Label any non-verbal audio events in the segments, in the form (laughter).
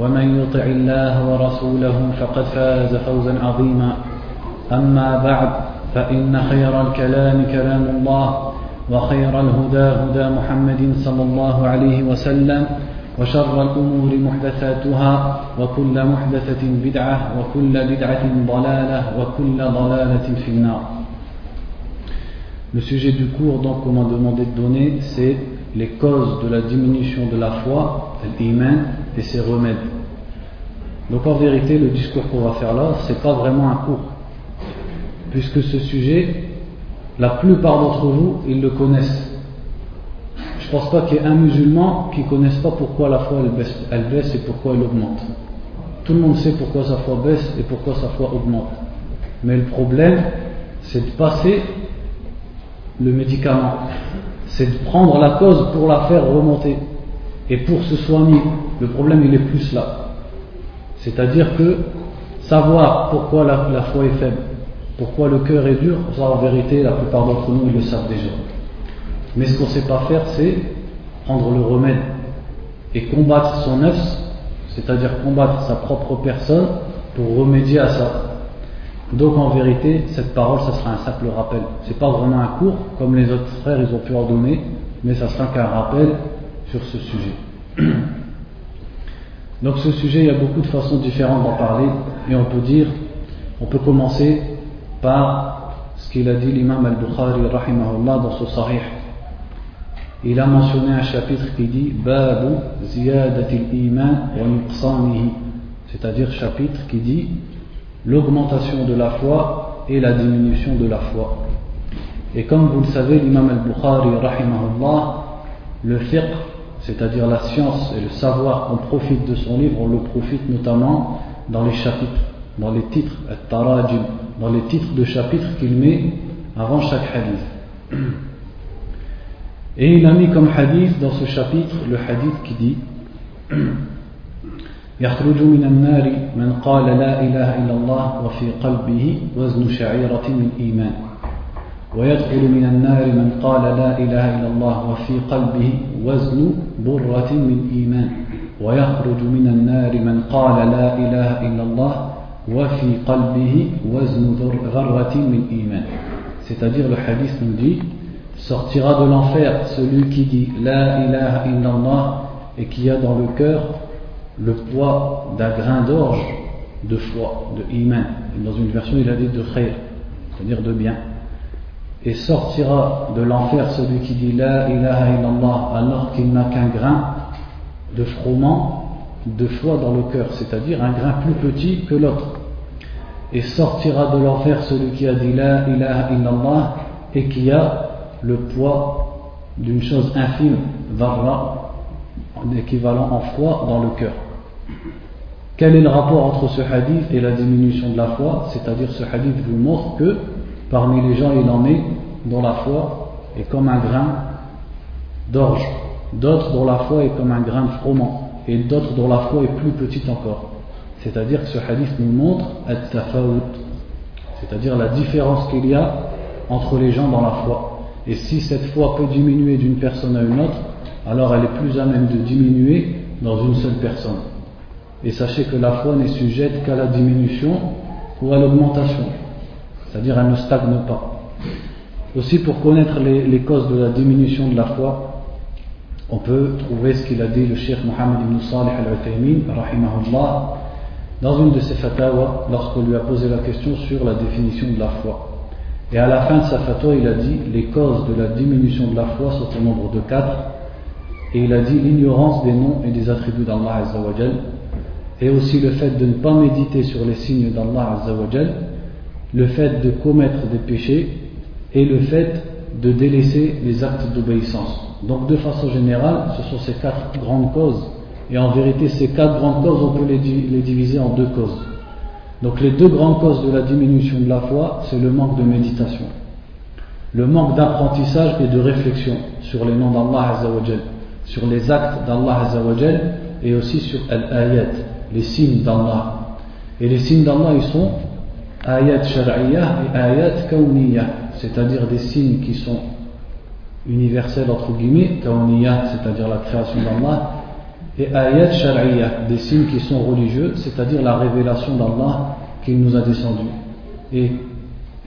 ومن يطع الله ورسوله فقد فاز فوزا عظيما. أما بعد فإن خير الكلام كلام الله وخير الهدى هدى محمد صلى الله عليه وسلم وشر الأمور محدثاتها وكل محدثة بدعة وكل بدعة ضلالة وكل ضلالة في النار. Le sujet du cours donc qu'on m'a demandé de donner c'est les causes de la diminution de la foi, l'iman et ses remèdes. Donc en vérité le discours qu'on va faire là c'est pas vraiment un cours puisque ce sujet la plupart d'entre vous ils le connaissent je ne pense pas qu'il y ait un musulman qui ne connaisse pas pourquoi la foi baisse, elle baisse et pourquoi elle augmente. Tout le monde sait pourquoi sa foi baisse et pourquoi sa foi augmente. Mais le problème, c'est de passer le médicament. C'est de prendre la cause pour la faire remonter et pour se soigner. Le problème, il est plus là. C'est-à-dire que savoir pourquoi la, foi est faible, pourquoi le cœur est dur, ça en vérité, la plupart d'entre nous, ils le savent déjà. Mais ce qu'on ne sait pas faire, c'est prendre le remède et combattre son œuf, c'est-à-dire combattre sa propre personne pour remédier à ça. Donc en vérité, cette parole, ça sera un simple rappel. C'est pas vraiment un cours comme les autres frères, ils ont pu en donner, mais ça sera qu'un rappel sur ce sujet. (clears throat) Donc ce sujet, il y a beaucoup de façons différentes d'en parler, et on peut dire, on peut commencer par ce qu'il a dit l'imam al-Bukhari rahimahullah dans son sahih il a mentionné un chapitre qui dit Babu ziyadatil iman wa c'est-à-dire chapitre qui dit l'augmentation de la foi et la diminution de la foi. Et comme vous le savez, l'imam al-Bukhari le fiqh, c'est-à-dire la science et le savoir qu'on profite de son livre, on le profite notamment dans les chapitres, dans les titres, dans les titres de chapitres qu'il met avant chaque hadith. Et il a mis comme hadith dans ce chapitre le hadith qui dit يخرج من النار من قال لا إله إلا الله وفي قلبه وزن شعيرة من إيمان. ويدخل من النار من قال لا إله إلا الله وفي قلبه وزن برة من إيمان. ويخرج من النار من قال لا إله إلا الله وفي قلبه وزن ذرة من إيمان. C'est-à-dire le hadith nous dit sortira de l'enfer celui qui dit La ilaha illallah et qui a dans le cœur le poids d'un grain d'orge de foi, de iman. Dans une version, il a dit de khayr, c'est-à-dire de bien. Et sortira de l'enfer celui qui dit La ilaha illallah alors qu'il n'a qu'un grain de froment de foi dans le cœur, c'est-à-dire un grain plus petit que l'autre. Et sortira de l'enfer celui qui a dit La ilaha illallah et qui a le poids d'une chose infime, varra, équivalent en foi dans le cœur. Quel est le rapport entre ce hadith et la diminution de la foi? C'est-à-dire ce hadith vous montre que parmi les gens il en est dont la foi est comme un grain d'orge, d'autres dont la foi est comme un grain de froment, et d'autres dont la foi est plus petite encore. C'est-à-dire que ce hadith nous montre c'est-à-dire la différence qu'il y a entre les gens dans la foi. Et si cette foi peut diminuer d'une personne à une autre, alors elle est plus à même de diminuer dans une seule personne. Et sachez que la foi n'est sujette qu'à la diminution ou à l'augmentation. C'est-à-dire elle ne stagne pas. Aussi pour connaître les, causes de la diminution de la foi, on peut trouver ce qu'il a dit le Cheikh Mohammed ibn Salih al-Uthaymin, dans une de ses fatwas, lorsqu'on lui a posé la question sur la définition de la foi. Et à la fin de sa fatwa, il a dit les causes de la diminution de la foi sont au nombre de quatre. Et il a dit l'ignorance des noms et des attributs d'Allah Azzawajal, et aussi le fait de ne pas méditer sur les signes d'Allah Azzawajal, le fait de commettre des péchés et le fait de délaisser les actes d'obéissance. Donc de façon générale, ce sont ces quatre grandes causes. Et en vérité, ces quatre grandes causes, on peut les, diviser en deux causes. Donc les deux grandes causes de la diminution de la foi, c'est le manque de méditation, le manque d'apprentissage et de réflexion sur les noms d'Allah Azzawajal, sur les actes d'Allah Azzawajal et aussi sur al-ayat, les signes d'Allah. Et les signes d'Allah, ils sont ayat shar'iyah et ayat kawniyah, c'est-à-dire des signes qui sont universels entre guillemets, kawniyah, c'est-à-dire la création d'Allah, et ayat shar'iyah, des signes qui sont religieux, c'est-à-dire la révélation d'Allah qu'il nous a descendu. Et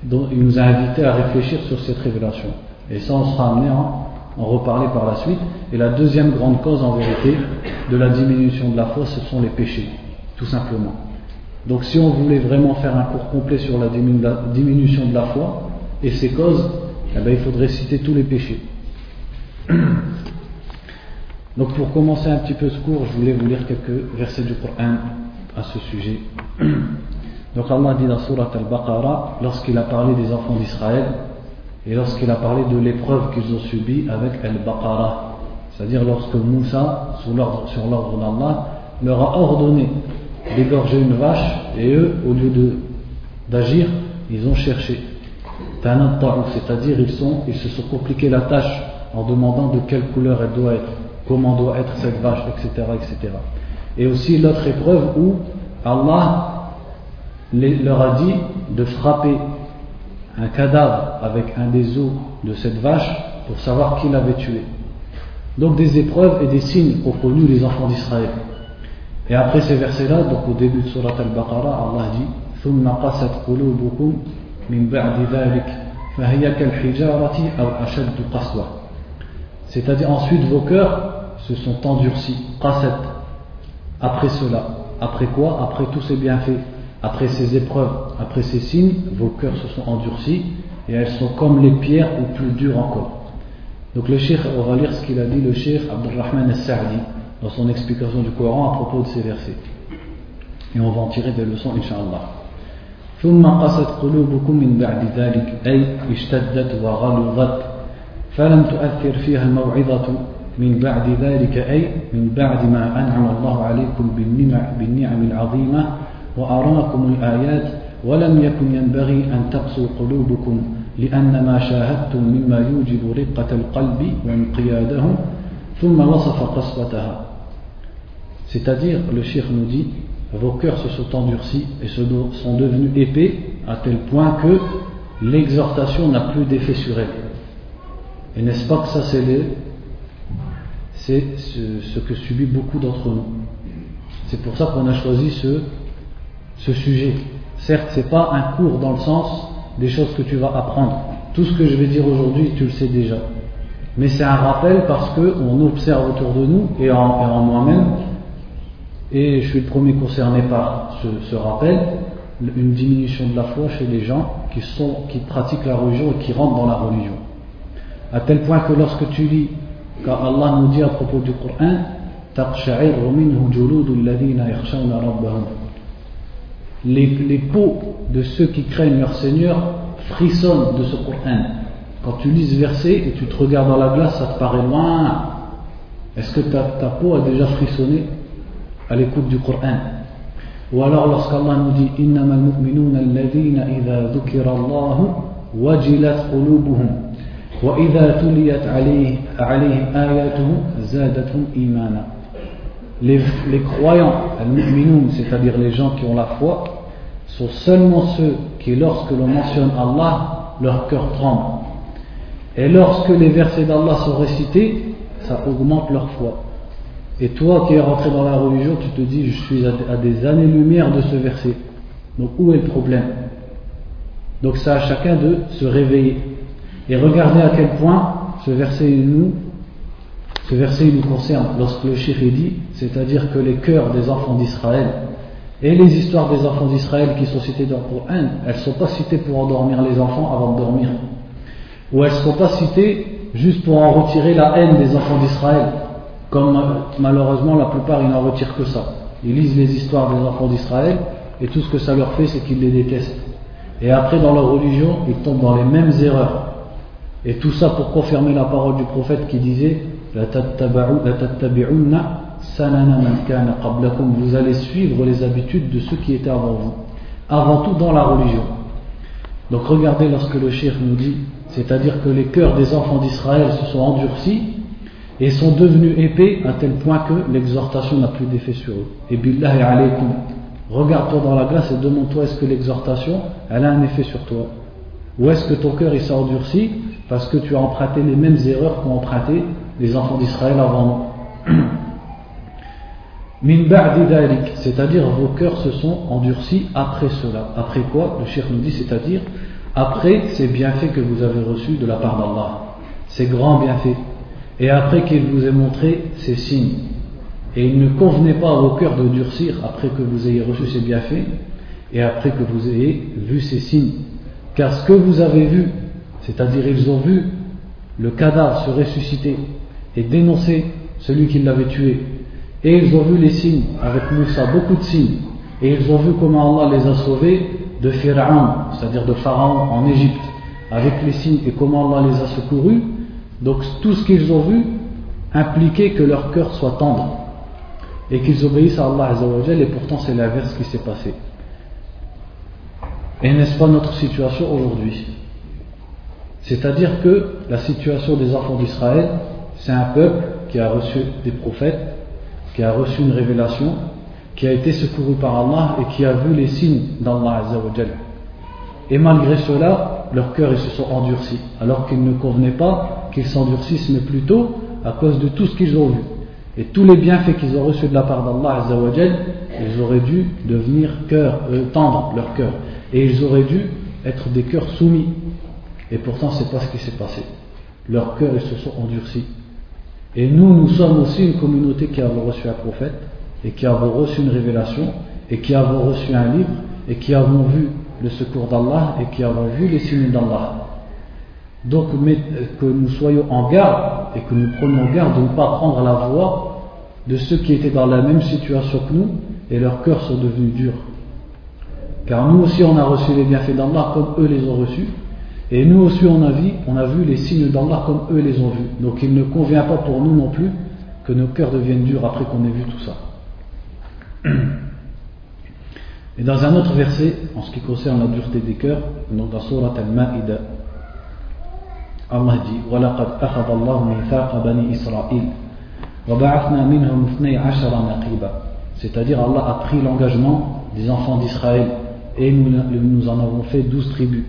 il nous a invités à réfléchir sur cette révélation. Et ça, on sera amené en reparler par la suite. Et la deuxième grande cause, en vérité, de la diminution de la foi, ce sont les péchés, tout simplement. Donc si on voulait vraiment faire un cours complet sur la diminution de la foi et ses causes, eh bien, il faudrait citer tous les péchés. (clears throat) Donc pour commencer un petit peu ce cours, je voulais vous lire quelques versets du Coran à ce sujet. (clears throat) Donc Allah dit dans Surat Al-Baqarah, lorsqu'il a parlé des enfants d'Israël, et lorsqu'il a parlé de l'épreuve qu'ils ont subie avec Al-Baqarah, c'est-à-dire lorsque Moussa, sur l'ordre d'Allah, leur a ordonné d'égorger une vache et eux, au lieu d'agir, ils ont cherché. C'est-à-dire ils, se sont compliqués la tâche en demandant de quelle couleur elle doit être, comment doit être cette vache, etc. etc. Et aussi l'autre épreuve où Allah leur a dit de frapper un cadavre avec un des os de cette vache pour savoir qui l'avait tué. Donc des épreuves et des signes ont connu les enfants d'Israël. Et après ces versets-là, donc au début de Surat Al-Baqarah, Allah dit ثم قست قلوبكم من بعد ذلك فهي كالحجارة أو أشد قسوة C'est-à-dire ensuite vos cœurs se sont endurcis, qasat, après cela. Après quoi Après tous ces bienfaits, après ces épreuves, après ces signes, vos cœurs se sont endurcis et elles sont comme les pierres ou plus dures encore. Donc le cheikh, on va lire ce qu'il a dit le cheikh Abdurrahman al-Sa'di dans son explication du Coran à propos de ces versets. Et on va en tirer des leçons, Inch'Allah. ثم قست قلوبكم من بعد ذلك أي اشتدت وغلظت فلم تؤثر فيها الموعظة من بعد ذلك أي من بعد ما أنعم الله عليكم بالنعم العظيمة وأراكم الآيات ولم يكن ينبغي أن تقسو قلوبكم لأن ما شاهدتم مما يوجب رقة القلب وانقياده ثم وصف قسوتها C'est-à-dire, le shir nous dit, vos cœurs se sont endurcis et sont devenus épais à tel point que l'exhortation n'a plus d'effet sur elle. Et n'est-ce pas que ça c'est c'est ce, que subit beaucoup d'entre nous. C'est pour ça qu'on a choisi ce, ce sujet. Certes, c'est pas un cours dans le sens des choses que tu vas apprendre. Tout ce que je vais dire aujourd'hui, tu le sais déjà. Mais c'est un rappel parce qu'on observe autour de nous et en moi-même et je suis le premier concerné par ce, rappel, une diminution de la foi chez les gens qui, pratiquent la religion et qui rentrent dans la religion. À tel point que lorsque tu lis, car Allah nous dit à propos du Coran, les, peaux de ceux qui craignent leur Seigneur frissonnent de ce Coran. Quand tu lis ce verset et tu te regardes dans la glace, ça te paraît loin. Est-ce que ta, peau a déjà frissonné à l'écoute du Coran? Ou alors lorsqu'Allah nous dit al-mu'minuna wa tuliyat imana les, croyants, c'est-à-dire les gens qui ont la foi, sont seulement ceux qui, lorsque l'on mentionne Allah, leur cœur tremble. Et lorsque les versets d'Allah sont récités, ça augmente leur foi. Et toi qui es rentré dans la religion, tu te dis, je suis à des années-lumière de ce verset. Donc où est le problème? Donc c'est à chacun de se réveiller. Et regardez à quel point ce verset nous, ce verset nous concerne. Lorsque le chef dit, c'est-à-dire que les cœurs des enfants d'Israël, Et les histoires des enfants d'Israël qui sont citées dans le Coran, elles ne sont pas citées pour endormir les enfants avant de dormir. Ou elles ne sont pas citées juste pour en retirer la haine des enfants d'Israël. Comme malheureusement la plupart ils n'en retirent que ça. Ils lisent les histoires des enfants d'Israël et tout ce que ça leur fait c'est qu'ils les détestent. Et après dans leur religion ils tombent dans les mêmes erreurs. Et tout ça pour confirmer la parole du prophète qui disait vous allez suivre les habitudes de ceux qui étaient avant vous. Avant tout dans la religion. Donc regardez lorsque le shir nous dit, c'est-à-dire que les cœurs des enfants d'Israël se sont endurcis et sont devenus épais à tel point que l'exhortation n'a plus d'effet sur eux. Et billahi alaykum, regarde-toi dans la glace et demande-toi est-ce que l'exhortation, elle a un effet sur toi? Ou est-ce que ton cœur il s'est endurci parce que tu as emprunté les mêmes erreurs qu'ont emprunté les enfants d'Israël avant nous (clears throat) c'est-à-dire vos cœurs se sont endurcis après cela. Après quoi Le cheikh nous dit, c'est-à-dire après ces bienfaits que vous avez reçus de la part d'Allah, ces grands bienfaits, et après qu'il vous ait montré ces signes. Et il ne convenait pas à vos cœurs de durcir après que vous ayez reçu ces bienfaits et après que vous ayez vu ces signes. Car ce que vous avez vu, c'est-à-dire ils ont vu le cadavre se ressusciter et dénoncer celui qui l'avait tué, et ils ont vu les signes avec Moussa, beaucoup de signes. Et ils ont vu comment Allah les a sauvés de Pharaon, c'est-à-dire de Pharaon en Égypte, avec les signes et comment Allah les a secourus. Donc tout ce qu'ils ont vu impliquait que leur cœur soit tendre et qu'ils obéissent à Allah Azzawajal et pourtant c'est l'inverse qui s'est passé. Et n'est-ce pas notre situation aujourd'hui? C'est-à-dire que la situation des enfants d'Israël, c'est un peuple qui a reçu des prophètes qui a reçu une révélation, qui a été secouru par Allah et qui a vu les signes d'Allah Azzawajal. Et malgré cela, leurs cœurs se sont endurcis, alors qu'il ne convenait pas qu'ils s'endurcissent, mais plutôt à cause de tout ce qu'ils ont vu. Et tous les bienfaits qu'ils ont reçus de la part d'Allah Azzawajal, ils auraient dû devenir cœur, euh, tendre leur cœur. Et ils auraient dû être des cœurs soumis. Et pourtant, c'est pas ce qui s'est passé. Leurs cœurs se sont endurcis. Et nous, nous sommes aussi une communauté qui avons reçu un prophète, et qui avons reçu une révélation, et qui avons reçu un livre, et qui avons vu le secours d'Allah, et qui avons vu les signes d'Allah. Donc que nous soyons en garde, et que nous prenions garde de ne pas prendre la voie de ceux qui étaient dans la même situation que nous, et leurs cœurs sont devenus durs. Car nous aussi on a reçu les bienfaits d'Allah comme eux les ont reçus, et nous aussi, on a, vu, on a vu les signes d'Allah comme eux les ont vus. Donc il ne convient pas pour nous non plus que nos cœurs deviennent durs après qu'on ait vu tout ça. (clears throat) Et dans un autre verset, en ce qui concerne la dureté des cœurs, donc dans Surat Al-Ma'ida, Allah dit وَلَقَدْ أَخَذَ اللَّهُ مِيثَاقَ بَنِي إِسْرَائِيلَ وَبَعَثْنَا مِنْهُمْ اثْنَيْ عَشَرَ نَقِيبًا C'est-à-dire Allah a pris l'engagement des enfants d'Israël et nous, nous en avons fait douze tribus.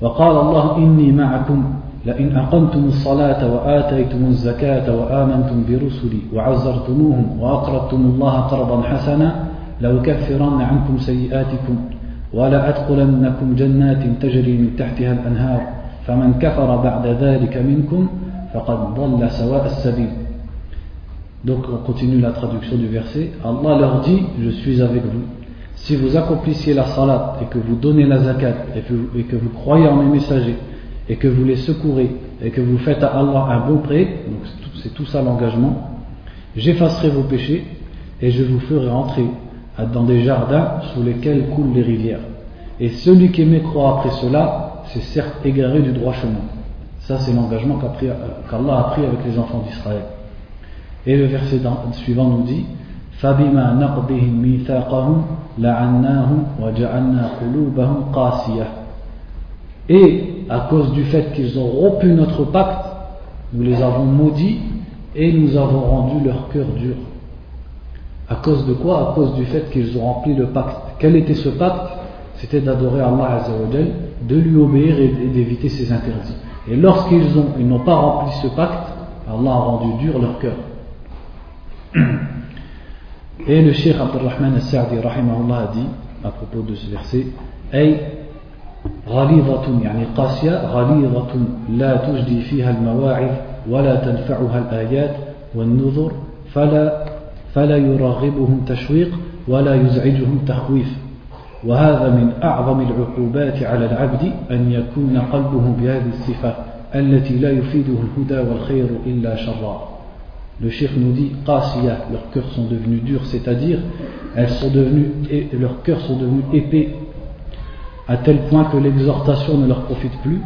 وقال الله إني معكم لئن أقمتم الصلاة وآتيتم الزكاة وآمنتم برسلي وعزرتموهم وأقرضتم الله قرضا حسنا لأكفرن عنكم سيئاتكم ولا أدخلنكم جنات تجري من تحتها الأنهار فمن كفر بعد ذلك منكم فقد ضل سواء السبيل Donc on continue la traduction du verset. Allah leur dit, je suis avec vous. Si vous accomplissiez la salat et que vous donnez la zakat et que, vous croyez en mes messagers et que vous les secourez et que vous faites à Allah un bon prêt, donc c'est tout ça l'engagement, j'effacerai vos péchés et je vous ferai entrer dans des jardins sous lesquels coulent les rivières. Et celui qui mécroit après cela, c'est certes égaré du droit chemin. Ça, c'est l'engagement qu'Allah a pris avec les enfants d'Israël. Et le verset suivant nous dit فبما نقضهم ميثاقهم لعناهم وجعلنا قلوبهم قاسية Et à cause du fait qu'ils ont rompu notre pacte, nous les avons maudits et nous avons rendu leur cœur dur. À cause de quoi À cause du fait qu'ils ont rempli le pacte. Quel était ce pacte C'était d'adorer Allah Azzawajal, de lui obéir et d'éviter ses interdits. Et lorsqu'ils n'ont pas rempli ce pacte, Allah a rendu dur leur cœur. (clears throat) Et le Cheikh Abdurrahman al-Sa'di rahimahullah a dit à propos de ce verset أي غليظة يعني قاسية غليظة لا تجدي فيها المواعظ ولا تنفعها الآيات والنذر فلا فلا يرغبهم تشويق ولا يزعجهم تخويف وهذا من أعظم العقوبات على العبد أن يكون قلبه بهذه الصفة التي لا يفيده الهدى والخير إلا شرا Le cheikh nous dit, Qasiya, leurs cœurs sont devenus durs, c'est-à-dire, elles sont devenues, leurs cœurs sont devenus épais, à tel point que l'exhortation ne leur profite plus,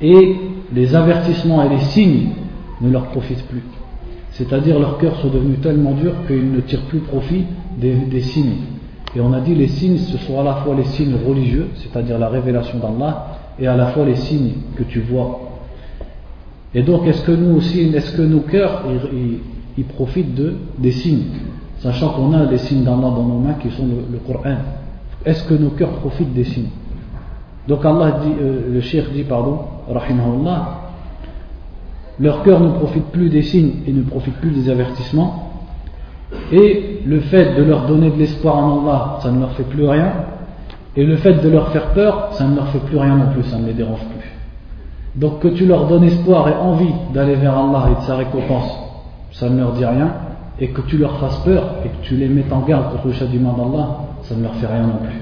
et les avertissements et les signes ne leur profitent plus. C'est-à-dire leurs cœurs sont devenus tellement durs qu'ils ne tirent plus profit des, signes. Et on a dit les signes, ce sont à la fois les signes religieux, c'est-à-dire la révélation d'Allah, et à la fois les signes que tu vois. Et donc, est-ce que nous aussi, est-ce que nos cœurs, ils, profitent de, des signes? Sachant qu'on a les signes d'Allah dans nos mains qui sont le, Coran. Est-ce que nos cœurs profitent des signes? Donc Allah dit, euh, le cheikh dit, pardon, rahimahullah, leur cœur ne profite plus des signes et ne profite plus des avertissements. Et le fait de leur donner de l'espoir en Allah, ça ne leur fait plus rien. Et le fait de leur faire peur, ça ne leur fait plus rien non plus, ça ne les dérange plus. Donc que tu leur donnes espoir et envie d'aller vers Allah et de sa récompense, ça ne leur dit rien. Et que tu leur fasses peur et que tu les mettes en garde contre le châtiment d'Allah, ça ne leur fait rien non plus.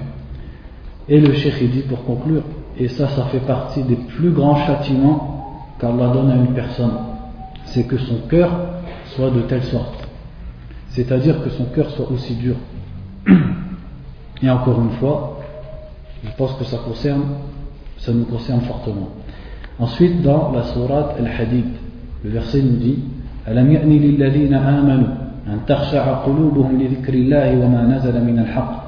Et le cheikh dit pour conclure, et ça, ça fait partie des plus grands châtiments qu'Allah donne à une personne, c'est que son cœur soit de telle sorte. C'est-à-dire que son cœur soit aussi dur. Et encore une fois, je pense que ça concerne, ça nous concerne fortement. Ensuite, dans la sourate Al-Hadid, le verset nous dit ألم يأن للذين آمنوا أن تخشع قلوبهم لذكر الله وما نزل من الحق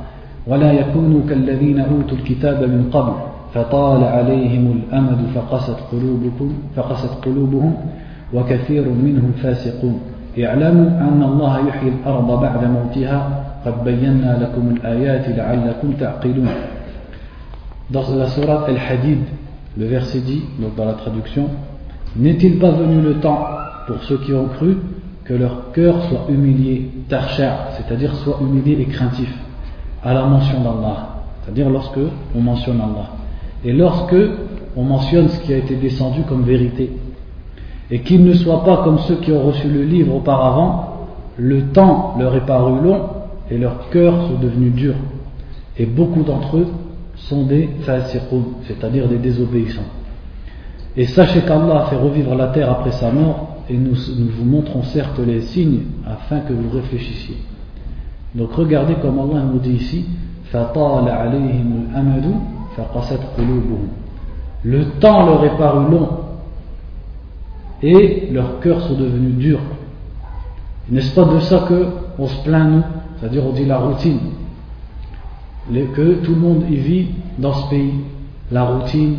ولا يكونوا كالذين أوتوا الكتاب من قبل فطال عليهم الأمد فقست قلوبكم فقست قلوبهم وكثير منهم فاسقون اعلموا أن الله يحيي الأرض بعد موتها قد بينا لكم الآيات لعلكم تعقلون Dans la sourate Al-Hadid, le verset dit, donc dans la traduction, N'est-il pas venu le temps pour ceux qui ont cru que leur cœur soit humilié, tarcha, c'est-à-dire soit humilié et craintif, à la mention d'Allah, c'est-à-dire lorsque on mentionne Allah. Et lorsque on mentionne ce qui a été descendu comme vérité, et qu'ils ne soient pas comme ceux qui ont reçu le livre auparavant, le temps leur est paru long et leurs cœurs sont devenus durs. Et beaucoup d'entre eux sont des c'est-à-dire des désobéissants. Et sachez qu'Allah a fait revivre la terre après sa mort, et nous, nous vous montrons certes les signes afin que vous réfléchissiez. Donc regardez comme Allah nous dit ici, le temps leur est paru long et leurs cœurs sont devenus durs. N'est-ce pas de ça que on se plaint nous? C'est-à-dire on dit la routine. Que tout le monde y vit dans ce pays. La routine.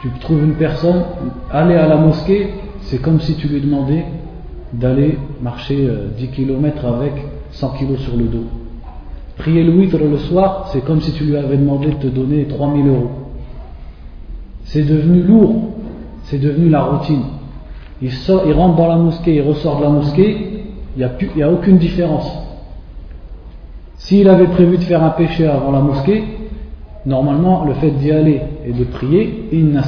Tu trouves une personne, aller à la mosquée, c'est comme si tu lui demandais d'aller marcher 10 euh, km avec 100 kg sur le dos. Prier le witr le soir, c'est comme si tu lui avais demandé de te donner 3000 euros. C'est devenu lourd, c'est devenu la routine. Il, sort, il rentre dans la mosquée, il ressort de la mosquée, il n'y a aucune différence. S'il avait prévu de faire un péché avant la mosquée, normalement le fait d'y aller et de prier, inna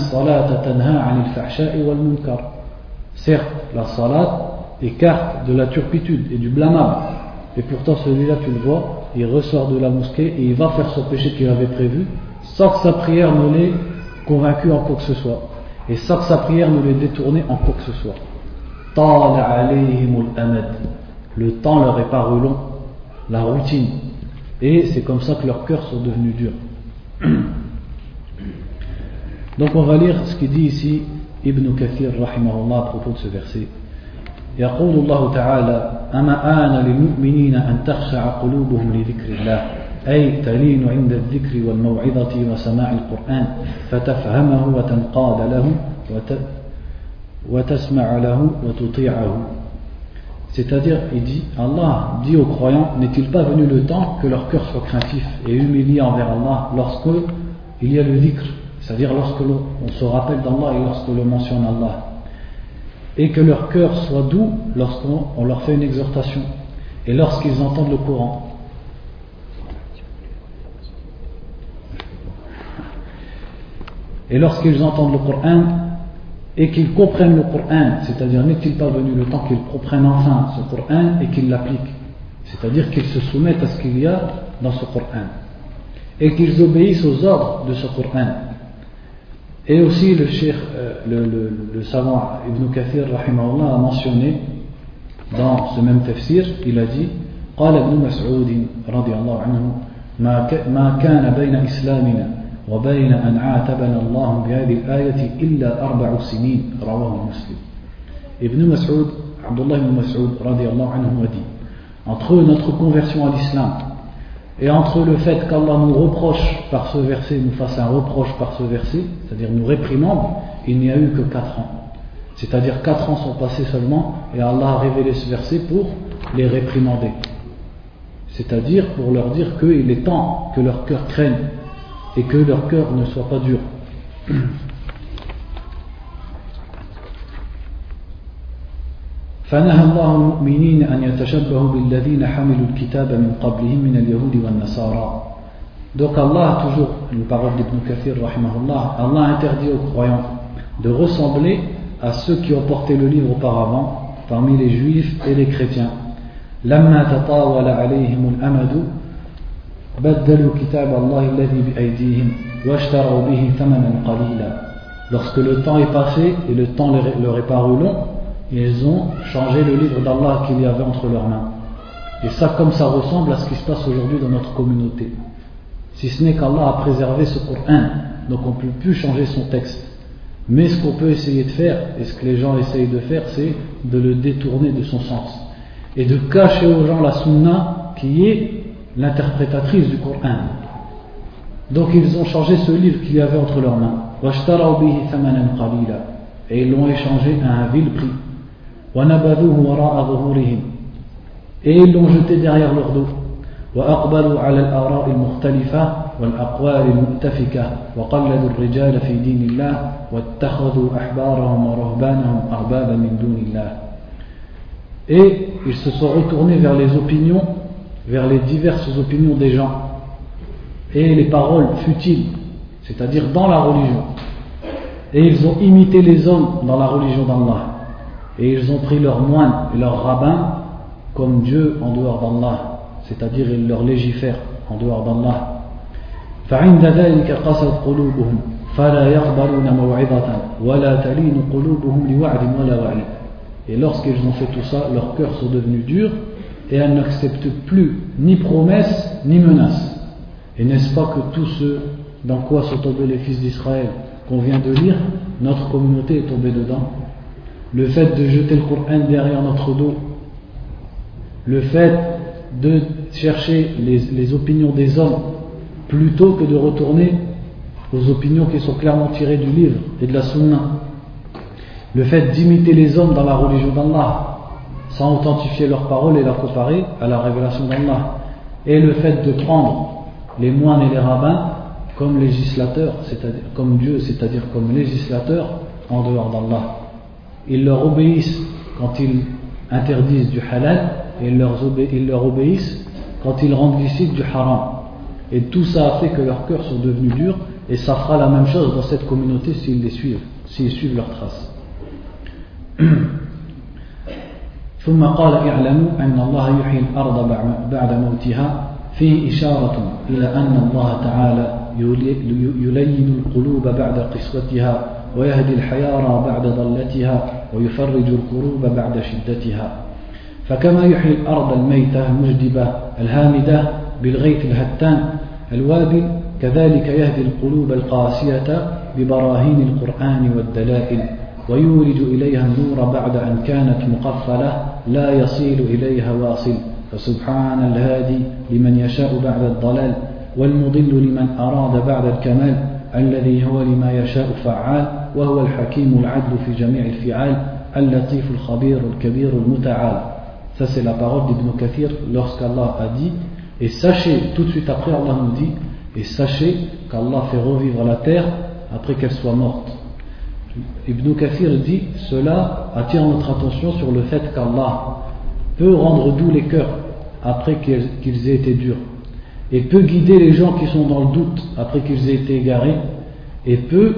Certes, la salat écarte de la turpitude et du blâmable. Et pourtant celui-là, tu le vois, il ressort de la mosquée et il va faire son péché qu'il avait prévu, sans que sa prière ne l'ait convaincu en quoi que ce soit, et sans que sa prière ne l'ait détourné en quoi que ce soit. Le temps leur est paru long, la routine, et c'est comme ça que leurs cœurs sont devenus durs. (clears throat) Donc on va lire ce qu'il dit ici Ibn Kathir rahimahullah à propos de ce verset. يقول الله تعالى أما آن للمؤمنين أن تخشع قلوبهم لذكر الله أي تلين عند الذكر والموعظة وسماع القرآن فتفهمه وتنقاد له وتسمع له وتطيعه c'est-à-dire, il dit, Allah dit aux croyants, n'est-il pas venu le temps que leur cœur soit craintif et humilié envers Allah lorsque il y a le dhikr, c'est-à-dire lorsque l'on se rappelle d'Allah et lorsque l'on mentionne Allah et que leur cœur soit doux lorsqu'on leur fait une exhortation et lorsqu'ils entendent le Coran? Et lorsqu'ils entendent le Coran et qu'ils comprennent le Coran, c'est-à-dire n'est-il pas venu le temps qu'ils comprennent enfin ce Coran et qu'ils l'appliquent C'est-à-dire qu'ils se soumettent à ce qu'il y a dans ce Coran. Et qu'ils obéissent aux ordres de ce Coran. Et aussi le, euh, le, le, savant Ibn Kathir a mentionné dans ce même tafsir, il a dit قال ابن مسعود رضي الله عنه ما كان بين إسلامنا وبين أن عاتبنا الله بهذه الآية إلا أربع سنين رواه مسلم Ibn Mas'ud, Abdullah ibn Mas'ud radiallahu anhu a dit Entre notre conversion à l'islam et entre le fait qu'Allah nous reproche par ce verset, nous fasse un reproche par ce verset, c'est-à-dire nous réprimande, il n'y a eu que 4 ans. C'est-à-dire 4 ans sont passés seulement et Allah a révélé ce verset pour les réprimander. C'est-à-dire pour leur dire qu'il est temps que leur cœur craigne et que leur cœur ne soit pas dur. فنهى الله المؤمنين أن يتشبهوا بالذين حملوا الكتاب من قبلهم من اليهود والنصارى Donc Allah, toujours une parole d'Ibn Kathir, rahimahullah, Allah interdit aux croyants de ressembler à ceux qui ont porté le livre auparavant, parmi les juifs et les chrétiens. لما تطاول عليهم الأمد بدلوا كتاب الله الذي بأيديهم واشتروا به ثمنا قليلا Lorsque le temps est passé et le temps leur est paru long, ils ont changé le livre d'Allah qu'il y avait entre leurs mains. Et ça, comme ça ressemble à ce qui se passe aujourd'hui dans notre communauté. Si ce n'est qu'Allah a préservé ce Coran, donc on ne peut plus changer son texte. Mais ce qu'on peut essayer de faire, et ce que les gens essayent de faire, c'est de le détourner de son sens. Et de cacher aux gens la sunna qui est l'interprétatrice du Coran. Donc ils ont changé ce livre qu'il y avait entre leurs mains. Et ils l'ont échangé à un vil prix. ونبذوه وراء ظهورهم et ils l'ont jeté derrière leur dos وأقبلوا على الآراء المختلفة والأقوال المؤتفكة وقلدوا الرجال في دين الله واتخذوا أحبارهم ورهبانهم أربابا من دون الله Et ils se sont retournés vers les opinions, vers les diverses opinions des gens et les paroles futiles, c'est-à-dire dans la religion. Et ils ont imité les hommes dans la religion d'Allah. Et ils ont pris leurs moines et leurs rabbins comme Dieu en dehors d'Allah, c'est-à-dire ils leur légifèrent en dehors d'Allah. فعند ذلك قست قلوبهم فلا يقبلون موعظة ولا تلين قلوبهم لوعد ولا وعيد Et lorsqu'ils ont fait tout ça, leurs cœurs sont devenus durs et elles n'acceptent plus ni promesses ni menaces. Et n'est-ce pas que tout ce dans quoi sont tombés les fils d'Israël qu'on vient de lire, notre communauté est tombée dedans? Le fait de jeter le Coran derrière notre dos, le fait de chercher les, opinions des hommes plutôt que de retourner aux opinions qui sont clairement tirées du livre et de la sunna, le fait d'imiter les hommes dans la religion d'Allah sans authentifier leurs paroles et la comparer à la révélation d'Allah, et le fait de prendre les moines et les rabbins comme législateurs, c'est-à-dire comme Dieu, c'est-à-dire comme législateurs en dehors d'Allah ils leur obéissent quand ils interdisent du halal et ils leur, obéissent quand ils rendent licite du haram. Et tout ça a fait que leurs cœurs sont devenus durs et ça fera la même chose dans cette communauté s'ils les suivent, s'ils suivent leurs traces. (clears throat) ثم قال اعلموا أن الله يحيي الأرض بعد موتها. فيه إشارة إلى أن الله تعالى يلين القلوب بعد قسوتها ويهدي الحيارى بعد ضلتها ويفرج الكروب بعد شدتها. فكما يحيي الأرض الميتة المجدبة الهامدة بالغيث الهتان الوابل كذلك يهدي القلوب القاسية ببراهين القرآن والدلائل ويولج إليها النور بعد أن كانت مقفلة. لا يصيل إليها واصل فسبحان الهادي لمن يشاء بعد الضلال والمضل لمن أراد بعد الكمال الذي هو لما يشاء فعال وهو الحكيم العدل في جميع الفعال اللطيف الخبير الكبير المتعال. Ça c'est la parole d'Ibn Kathir lorsqu'Allah a dit et sachez tout de suite après Allah nous dit et sachez qu'Allah fait revivre la terre après qu'elle soit morte Ibn Kathir dit cela attire notre attention sur le fait qu'Allah peut rendre doux les cœurs après qu'ils aient été durs et peut guider les gens qui sont dans le doute après qu'ils aient été égarés et peut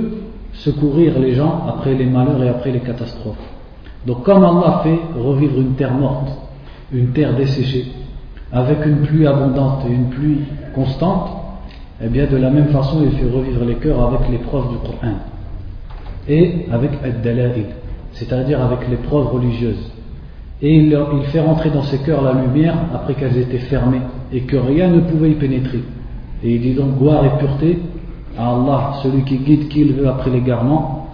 secourir les gens après les malheurs et après les catastrophes. Donc comme Allah fait revivre une terre morte, une terre desséchée, avec une pluie abondante et une pluie constante, eh bien de la même façon il fait revivre les cœurs avec l'épreuve du Coran et avec ad-dala'il, c'est-à-dire avec l'épreuve religieuse. Et il, fait rentrer dans ces cœurs la lumière après qu'elles étaient fermées et que rien ne pouvait y pénétrer. Et il dit donc gloire et pureté à Allah, celui qui guide qui il veut après l'égarement,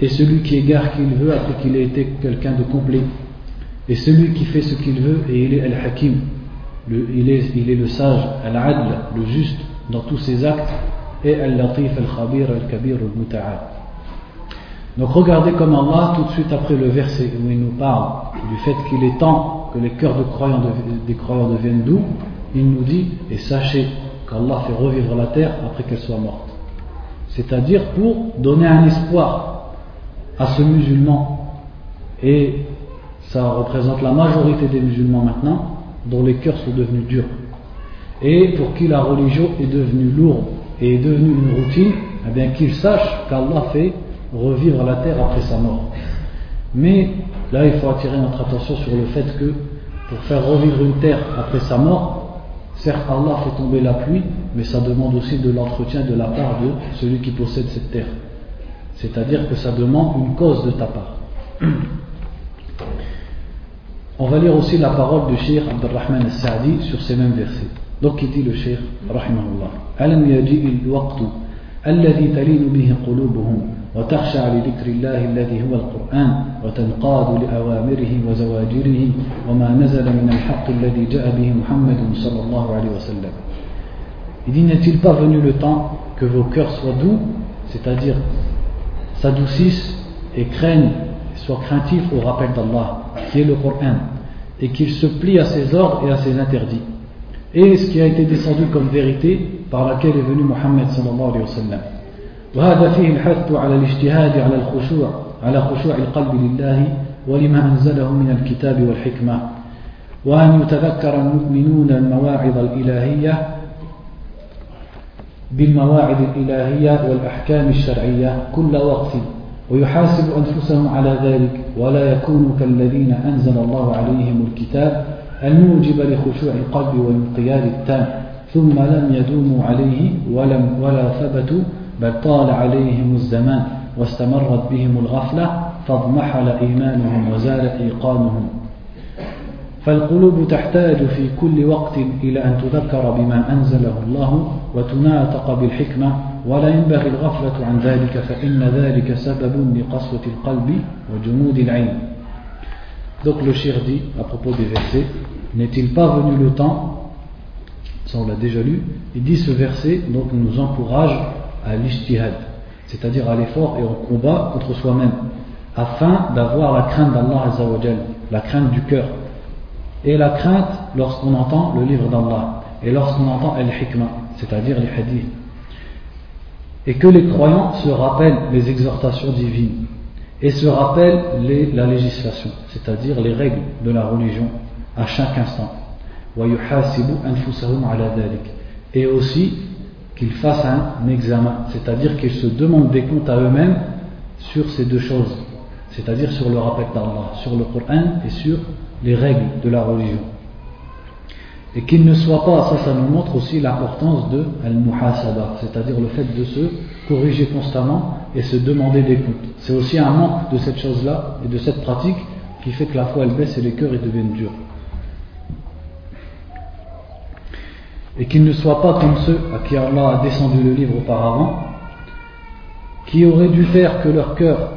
et celui qui égare qui il veut après qu'il ait été quelqu'un de complet, et celui qui fait ce qu'il veut, et il est Al-Hakim, il, est, il est le sage, Al-Adl, le juste dans tous ses actes, et Al-Latif, Al-Khabir, Al-Kabir, Al-Muta'ad. Donc regardez comme Allah, tout de suite après le verset où il nous parle du fait qu'il est temps que les cœurs des croyants deviennent doux, il nous dit, et sachez qu'Allah fait revivre la terre après qu'elle soit morte. C'est-à-dire pour donner un espoir à ce musulman. Et ça représente la majorité des musulmans maintenant, dont les cœurs sont devenus durs. Et pour qui la religion est devenue lourde et est devenue une routine, eh bien qu'il sache qu'Allah fait revivre la terre après sa mort. Mais là, il faut attirer notre attention sur le fait que pour faire revivre une terre après sa mort, Certes, Allah fait tomber la pluie, mais ça demande aussi de l'entretien de la part de celui qui possède cette terre. C'est-à-dire que ça demande une cause de ta part. (clears throat) On va lire aussi la parole du Cheikh Abdurrahman al-Sa'di sur ces mêmes versets. Donc il dit le rahimahullah, Alam bihi وتخشع لذكر الله الذي هو القرآن وتنقاد لأوامره وزواجره وما نزل من الحق الذي جاء به محمد صلى الله عليه وسلم Il dit N'est-il pas venu le temps que vos cœurs soient doux, c'est-à-dire s'adoucissent et craignent, soient craintifs au rappel d'Allah, qui est le Coran, et qu'ils se plient à ses ordres et à ses interdits, et ce qui a été descendu comme vérité par laquelle est venu Muhammad sallallahu alayhi wa sallam. وهذا فيه الحث على الاجتهاد على الخشوع على خشوع القلب لله ولما أنزله من الكتاب والحكمة. وأن يتذكر المؤمنون المواعظ الإلهية بالمواعظ الإلهية والأحكام الشرعية كل وقت ويحاسب أنفسهم على ذلك ولا يكونوا كالذين أنزل الله عليهم الكتاب الموجب لخشوع القلب والانقياد التام ثم لم يدوموا عليه ولم ولا ثبتوا بل طال عليهم الزمان واستمرت بهم الغفلة فاضمحل إيمانهم وزال إيقانهم. فالقلوب تحتاج في كل وقت إلى أن تذكر بما أنزله الله وتناطق بالحكمة ولا ينبغي الغفلة عن ذلك فإن ذلك سبب لقسوة القلب وجمود العين. Donc le shir dit à propos des versets, n'est-il pas venu le temps, ça on l'a déjà lu, il dit ce verset donc nous encourage à l'ishtihad, c'est-à-dire à, l'effort et au combat contre soi-même, afin d'avoir la crainte d'Allah la crainte du cœur. Et la crainte lorsqu'on entend le livre d'Allah, et lorsqu'on entend al-hikmah, c'est-à-dire les hadiths. Et que les croyants se rappellent les exhortations divines, et se rappellent la législation, c'est-à-dire les règles de la religion, à chaque instant. Et aussi qu'ils fassent un examen, c'est-à-dire qu'ils se demandent des comptes à eux-mêmes sur ces deux choses, c'est-à-dire sur le rappel d'Allah, sur le Coran et sur les règles de la religion. Et qu'ils ne soient pas, ça, ça nous montre aussi l'importance de al-muhasaba, c'est-à-dire le fait de se corriger constamment et se demander des comptes. C'est aussi un manque de cette chose-là et de cette pratique qui fait que la foi elle baisse et les cœurs ils deviennent durs. Et qu'ils ne soient pas comme ceux à qui Allah a descendu le livre auparavant, qui auraient dû faire que leur cœur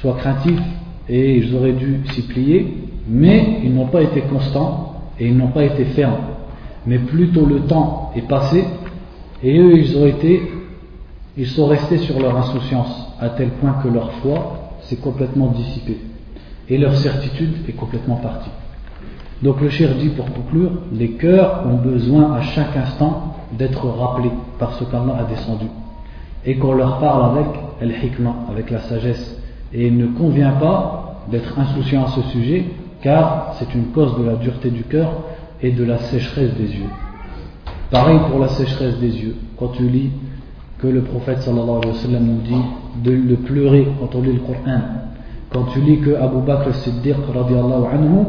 soit craintif et ils auraient dû s'y plier, mais ils n'ont pas été constants et ils n'ont pas été fermes. Mais plutôt le temps est passé et eux ils ont été, ils sont restés sur leur insouciance à tel point que leur foi s'est complètement dissipée et leur certitude est complètement partie. Donc le cher dit pour conclure, les cœurs ont besoin à chaque instant d'être rappelés par ce qu'Allah a descendu. Et qu'on leur parle avec el-hikmah, avec la sagesse. Et il ne convient pas d'être insouciant à ce sujet, car c'est une cause de la dureté du cœur et de la sécheresse des yeux. Pareil pour la sécheresse des yeux. Quand tu lis que le prophète sallallahu alayhi nous dit de, pleurer quand on lit le Coran, quand tu lis que Abu Bakr siddiq radiallahu anhu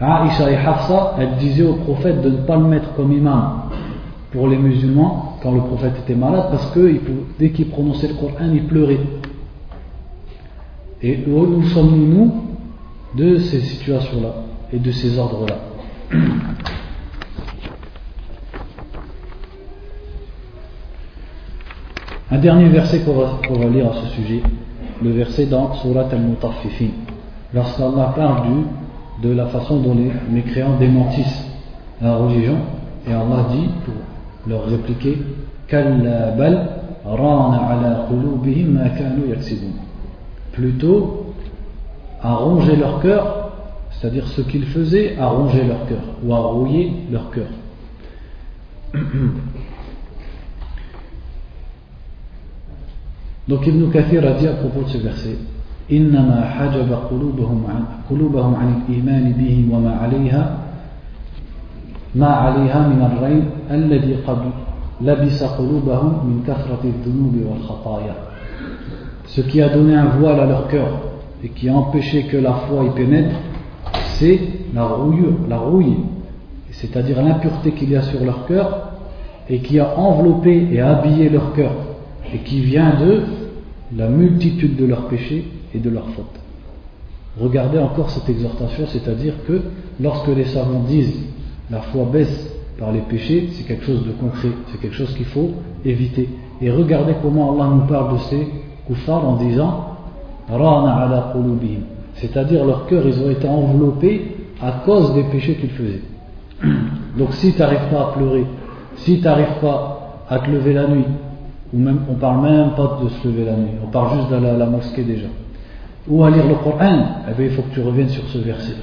Aisha et Hafsa, elles disaient au prophète de ne pas le mettre comme imam pour les musulmans quand le prophète était malade parce que dès qu'il prononçait le Coran, il pleurait. Et où nous sommes nous de ces situations-là et de ces ordres-là. Un dernier verset qu'on va, lire à ce sujet, le verset dans Surat al-Mutaffifin, lorsqu'Allah parle du, de la façon dont les mécréants démentissent la religion, et Allah dit, pour leur répliquer, Plutôt, à ronger leur cœur, c'est-à-dire ce qu'ils faisaient, à ronger leur cœur, ou à rouiller leur cœur. (coughs) Donc Ibn Kathir a dit à propos de ce verset إنما حجب قلوبهم عن قلوبهم عن الإيمان به وما عليها ما عليها من الرين الذي قد لبس قلوبهم من كثرة الذنوب والخطايا Ce qui a donné un voile à leur cœur et qui a empêché que la foi y pénètre, c'est la rouille, la rouille, c'est-à-dire l'impureté qu'il y a sur leur cœur et qui a enveloppé et habillé leur cœur et qui vient de la multitude de leurs péchés et de leurs fautes. Regardez encore cette exhortation, c'est-à-dire que lorsque les savants disent la foi baisse par les péchés, c'est quelque chose de concret, c'est quelque chose qu'il faut éviter. Et regardez comment Allah nous parle de ces kuffars en disant c'est-à-dire leur cœur, ils ont été enveloppés à cause des péchés qu'ils faisaient. (clears throat) Donc si tu n'arrives pas à pleurer, si tu n'arrives pas à te lever la nuit, ou même, on parle même pas de se lever la nuit, on parle juste de la, mosquée déjà. Ou à lire le Coran, eh bien, il faut que tu reviennes sur ce verset.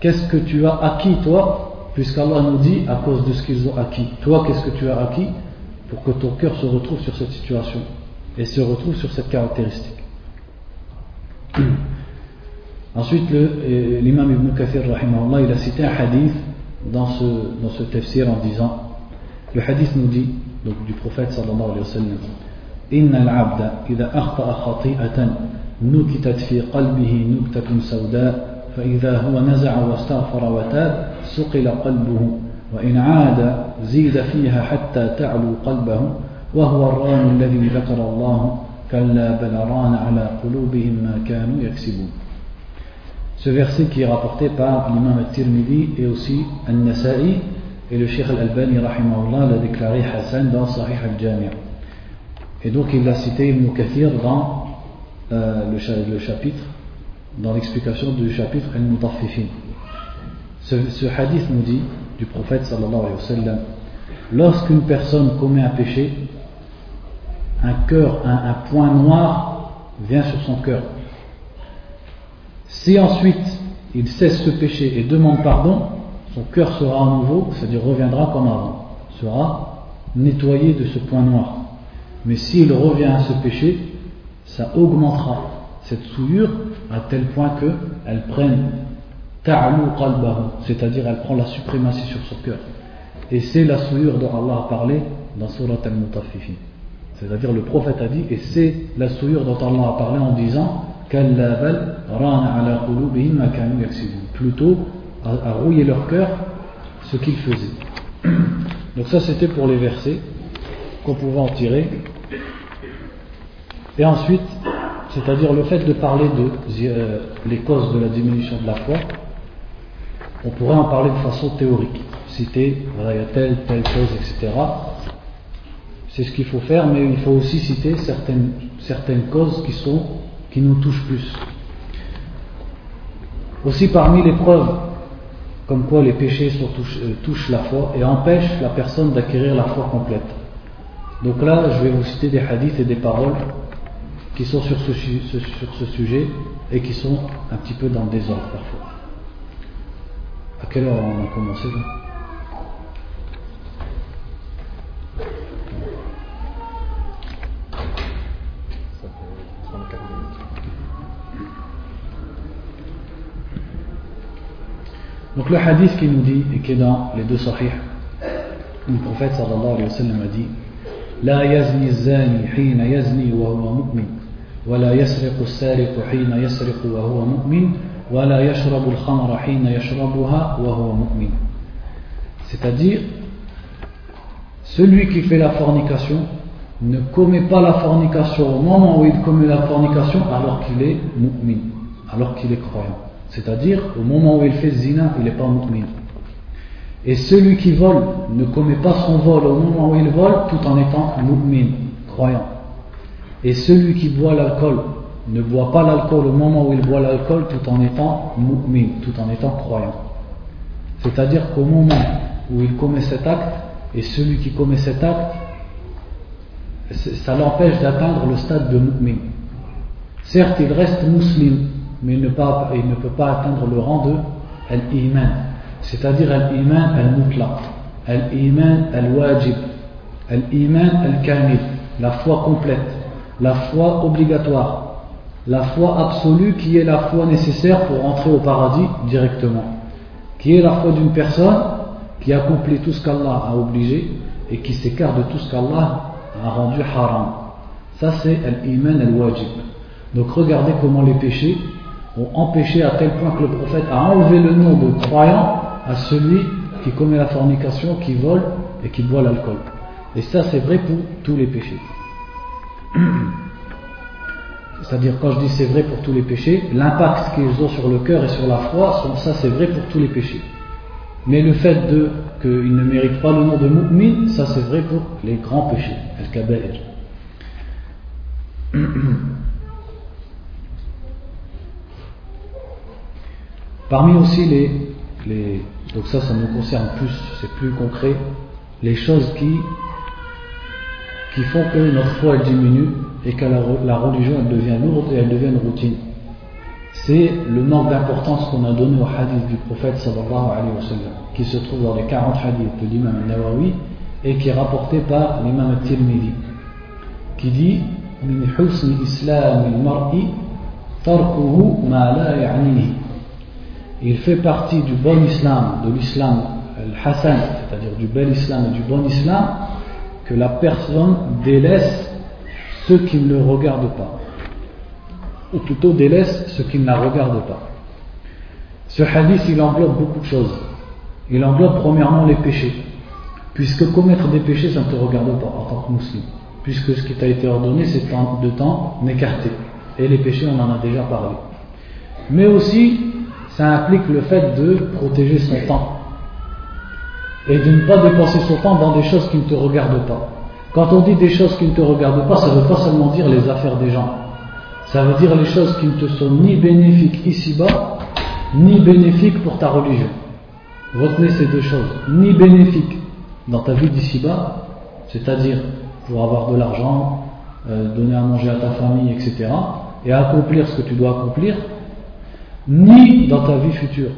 Qu'est-ce que tu as acquis toi Puisqu'Allah nous dit à cause de ce qu'ils ont acquis. Toi, qu'est-ce que tu as acquis pour que ton cœur se retrouve sur cette situation et se retrouve sur cette caractéristique (clears throat) Ensuite, l'imam Ibn Kathir, il a cité un hadith dans ce, dans ce tafsir en disant le hadith nous dit, donc du prophète sallallahu alayhi wa sallam إن العبد إذا أخطأ خطيئة نكتت في قلبه نكتة سوداء فإذا هو نزع واستغفر وتاب سقل قلبه وإن عاد زيد فيها حتى تعلو قلبه وهو الران الذي ذكر الله كلا بل ران على قلوبهم ما كانوا يكسبون Ce verset qui est rapporté par l'imam al-Tirmidhi et aussi al-Nasa'i et le Cheikh al-Albani l'a déclaré Hassan dans Sahih al-Jami' et donc il l'a cité Ibn dans euh, le, chapitre dans l'explication du chapitre al-Mutaffifin. Ce, hadith nous dit du prophète sallallahu alayhi wa sallam lorsqu'une personne commet un péché un cœur, un point noir vient sur son cœur si ensuite il cesse ce péché et demande pardon, son cœur sera à nouveau, c'est-à-dire reviendra comme avant, sera nettoyé de ce point noir. Mais s'il revient à ce péché, ça augmentera cette souillure à tel point qu'elle prenne ta'alu c'est-à-dire elle prend la suprématie sur son cœur. Et c'est la souillure dont Allah a parlé dans Surat al-Mutaffifin. C'est-à-dire le prophète a dit, et c'est la souillure dont Allah a parlé en disant Plutôt à, rouiller leur cœur ce qu'ils faisaient. (clears throat) Donc ça c'était pour les versets qu'on pouvait en tirer. Et ensuite, c'est-à-dire le fait de parler de euh, les causes de la diminution de la foi, on pourrait en parler de façon théorique. Citer, voilà, il y a telle, telle cause, etc. C'est ce qu'il faut faire, mais il faut aussi citer certaines, certaines causes qui sont qui nous touche plus. Aussi parmi les preuves comme quoi les péchés euh, touchent, la foi et empêchent la personne d'acquérir la foi complète. Donc là, je vais vous citer des hadiths et des paroles qui sont sur ce, sujet et qui sont un petit peu dans le désordre parfois. À quelle heure on a commencé là? Donc le hadith qui nous dit, et qui est dans les deux sahih, où le prophète sallallahu alayhi wa sallam a dit لا يزني الزاني حين يزني وهو مؤمن ولا يسرق السارق حين يسرق وهو مؤمن ولا يشرب الخمر حين يشربها وهو مؤمن c'est-à-dire celui qui fait la fornication ne commet pas la fornication au moment où il commet la fornication alors qu'il est mu'min, alors qu'il est croyant. C'est-à-dire au moment où il fait zina, il n'est pas mu'min. Et celui qui vole ne commet pas son vol au moment où il vole tout en étant mu'min, croyant. Et celui qui boit l'alcool ne boit pas l'alcool au moment où il boit l'alcool tout en étant mu'min, tout en étant croyant. C'est-à-dire qu'au moment où il commet cet acte, et celui qui commet cet acte, ça l'empêche d'atteindre le stade de mu'min. Certes, il reste musulman, mais il ne, peut pas atteindre le rang de al-iman, c'est-à-dire al-iman al-mutlaq, al-iman al-wajib, al-iman al-kamil, la foi complète, la foi obligatoire, la foi absolue qui est la foi nécessaire pour entrer au paradis directement, qui est la foi d'une personne qui accomplit tout ce qu'Allah a obligé et qui s'écarte de tout ce qu'Allah a rendu haram. Ça c'est al-iman al-wajib. Donc regardez comment les péchés ont empêché à tel point que le prophète a enlevé le nom de croyant à celui qui commet la fornication, qui vole et qui boit l'alcool. Et ça c'est vrai pour tous les péchés. (clears throat) C'est-à-dire quand je dis c'est vrai pour tous les péchés, l'impact qu'ils ont sur le cœur et sur la foi, ça c'est vrai pour tous les péchés. Mais le fait qu'il ne mérite pas le nom de mu'min, ça c'est vrai pour les grands péchés, al-kaba'ir. (clears throat) Parmi aussi les, donc ça ça nous concerne plus, c'est plus concret, les choses qui, font que notre foi diminue et que la, religion devient lourde et elle devient routine c'est le manque d'importance qu'on a donné au hadith du prophète sallallahu alayhi wa sallam, qui se trouve dans les 40 hadiths de l'imam Nawawi et qui est rapporté par l'imam Tirmidhi, qui dit Min islam al-mar'i ma la. Il fait partie du bon islam, de l'islam al-hasan, c'est-à-dire du bel islam et du bon islam, que la personne délaisse ce qui ne le regarde pas ou plutôt délaisse ce qui ne la regarde pas. Ce hadith, il englobe beaucoup de choses. Il englobe premièrement les péchés, puisque commettre des péchés, ça ne te regarde pas en tant que musulman, puisque ce qui t'a été ordonné, c'est de temps écarté. Et les péchés, on en a déjà parlé. Mais aussi, ça implique le fait de protéger son temps et de ne pas dépenser son temps dans des choses qui ne te regardent pas. Quand on dit des choses qui ne te regardent pas, ça ne veut pas seulement dire les affaires des gens. Ça veut dire les choses qui ne te sont ni bénéfiques ici-bas, ni bénéfiques pour ta religion. Retenez ces deux choses. Ni bénéfiques dans ta vie d'ici-bas, c'est-à-dire pour avoir de l'argent, euh, donner à manger à ta famille, etc., et accomplir ce que tu dois accomplir, ni dans ta vie future.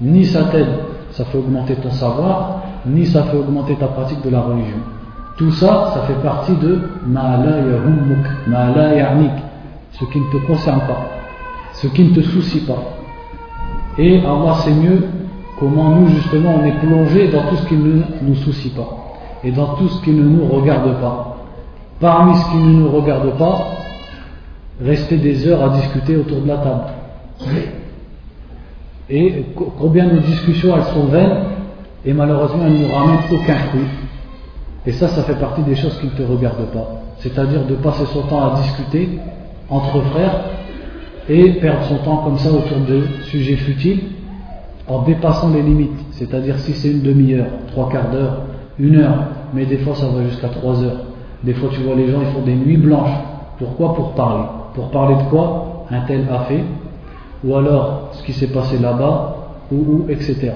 Ni ça t'aide, ça fait augmenter ton savoir, ni ça fait augmenter ta pratique de la religion. Tout ça, ça fait partie de ma la ma la ce qui ne te concerne pas, ce qui ne te soucie pas. Et Allah sait mieux comment nous justement on est plongé dans tout ce qui ne nous soucie pas et dans tout ce qui ne nous regarde pas. Parmi ce qui ne nous regarde pas, rester des heures à discuter autour de la table. Et combien de discussions elles sont vaines et malheureusement elles ne nous ramènent aucun fruit. Et ça, ça fait partie des choses qui ne te regardent pas. C'est-à-dire de passer son temps à discuter entre frères et perdre son temps comme ça autour de sujets futiles en dépassant les limites. C'est-à-dire si c'est une demi-heure, trois quarts d'heure, une heure, mais des fois ça va jusqu'à trois heures. Des fois tu vois les gens, ils font des nuits blanches. Pourquoi? Pour parler. Pour parler de quoi? Un tel a fait, ou alors ce qui s'est passé là-bas, ou, ou, etc.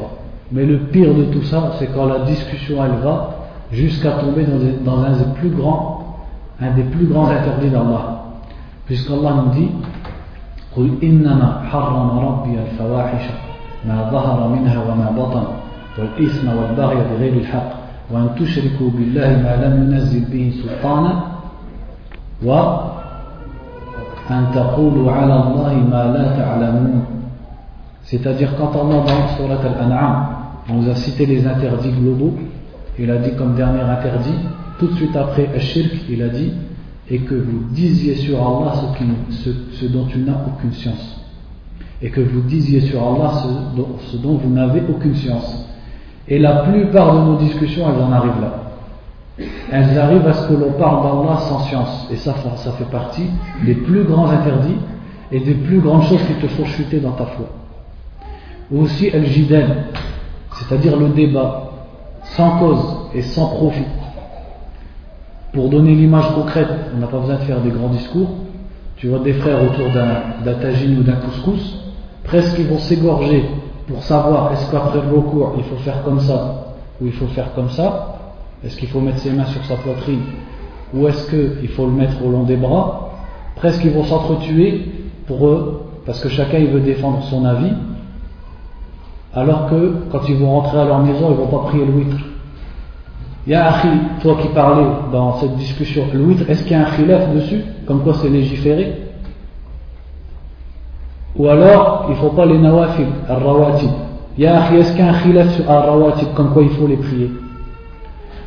Mais le pire de tout ça, c'est quand la discussion elle va jusqu'à tomber dans, dans un des plus grands, un des plus grands interdits d'Allah. Puisqu'Allah nous dit قل إنما حرم ربي الفواحش ما ظهر منها وما بطن والإثم والبغي بغير الحق وأن تشركوا بالله ما لم ينزل به سلطانا c'est-à-dire quand Allah dans Surat Al-An'am nous a cité les interdits globaux, il a dit comme dernier interdit tout de suite après Ashirk, il a dit et que vous disiez sur Allah ce, dont tu n'as aucune science. Et que vous disiez sur Allah ce dont, vous n'avez aucune science. Et la plupart de nos discussions, elles en arrivent là. Elles arrivent à ce que l'on parle d'Allah sans science. Et ça, fait partie des plus grands interdits et des plus grandes choses qui te font chuter dans ta foi. Ou aussi el jidel, c'est-à-dire le débat, sans cause et sans profit. Pour donner l'image concrète, on n'a pas besoin de faire des grands discours. Tu vois des frères autour d'un tagine ou d'un couscous, presque ils vont s'égorger pour savoir est-ce qu'après le recours il faut faire comme ça ou il faut faire comme ça, est-ce qu'il faut mettre ses mains sur sa poitrine ou est-ce qu'il faut le mettre au long des bras, presque ils vont s'entretuer pour eux, parce que chacun il veut défendre son avis, alors que quand ils vont rentrer à leur maison, ils vont pas prier. Ya Akhi, toi qui parlais dans cette discussion, le witre, est-ce qu'il y a un khilaf dessus? Comme quoi c'est légiféré? Ou alors, il ne faut pas les nawafil, al-rawatib. Ya est-ce qu'il y a un khilaf sur al-rawatib, comme quoi il faut les prier?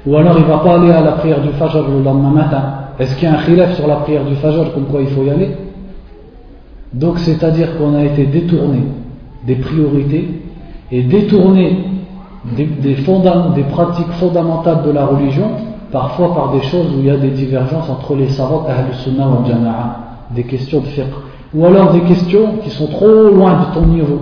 Ou alors, il ne va pas aller à la prière du fajr le lendemain matin. Est-ce qu'il y a un khilaf sur la prière du fajr, comme quoi il faut y aller? Donc, c'est-à-dire qu'on a été détourné des priorités et détourné des, pratiques fondamentales de la religion, parfois par des choses où il y a des divergences entre les savants Ahl Sunnah ou Jama'a, des questions de fiqh, ou alors des questions qui sont trop loin de ton niveau,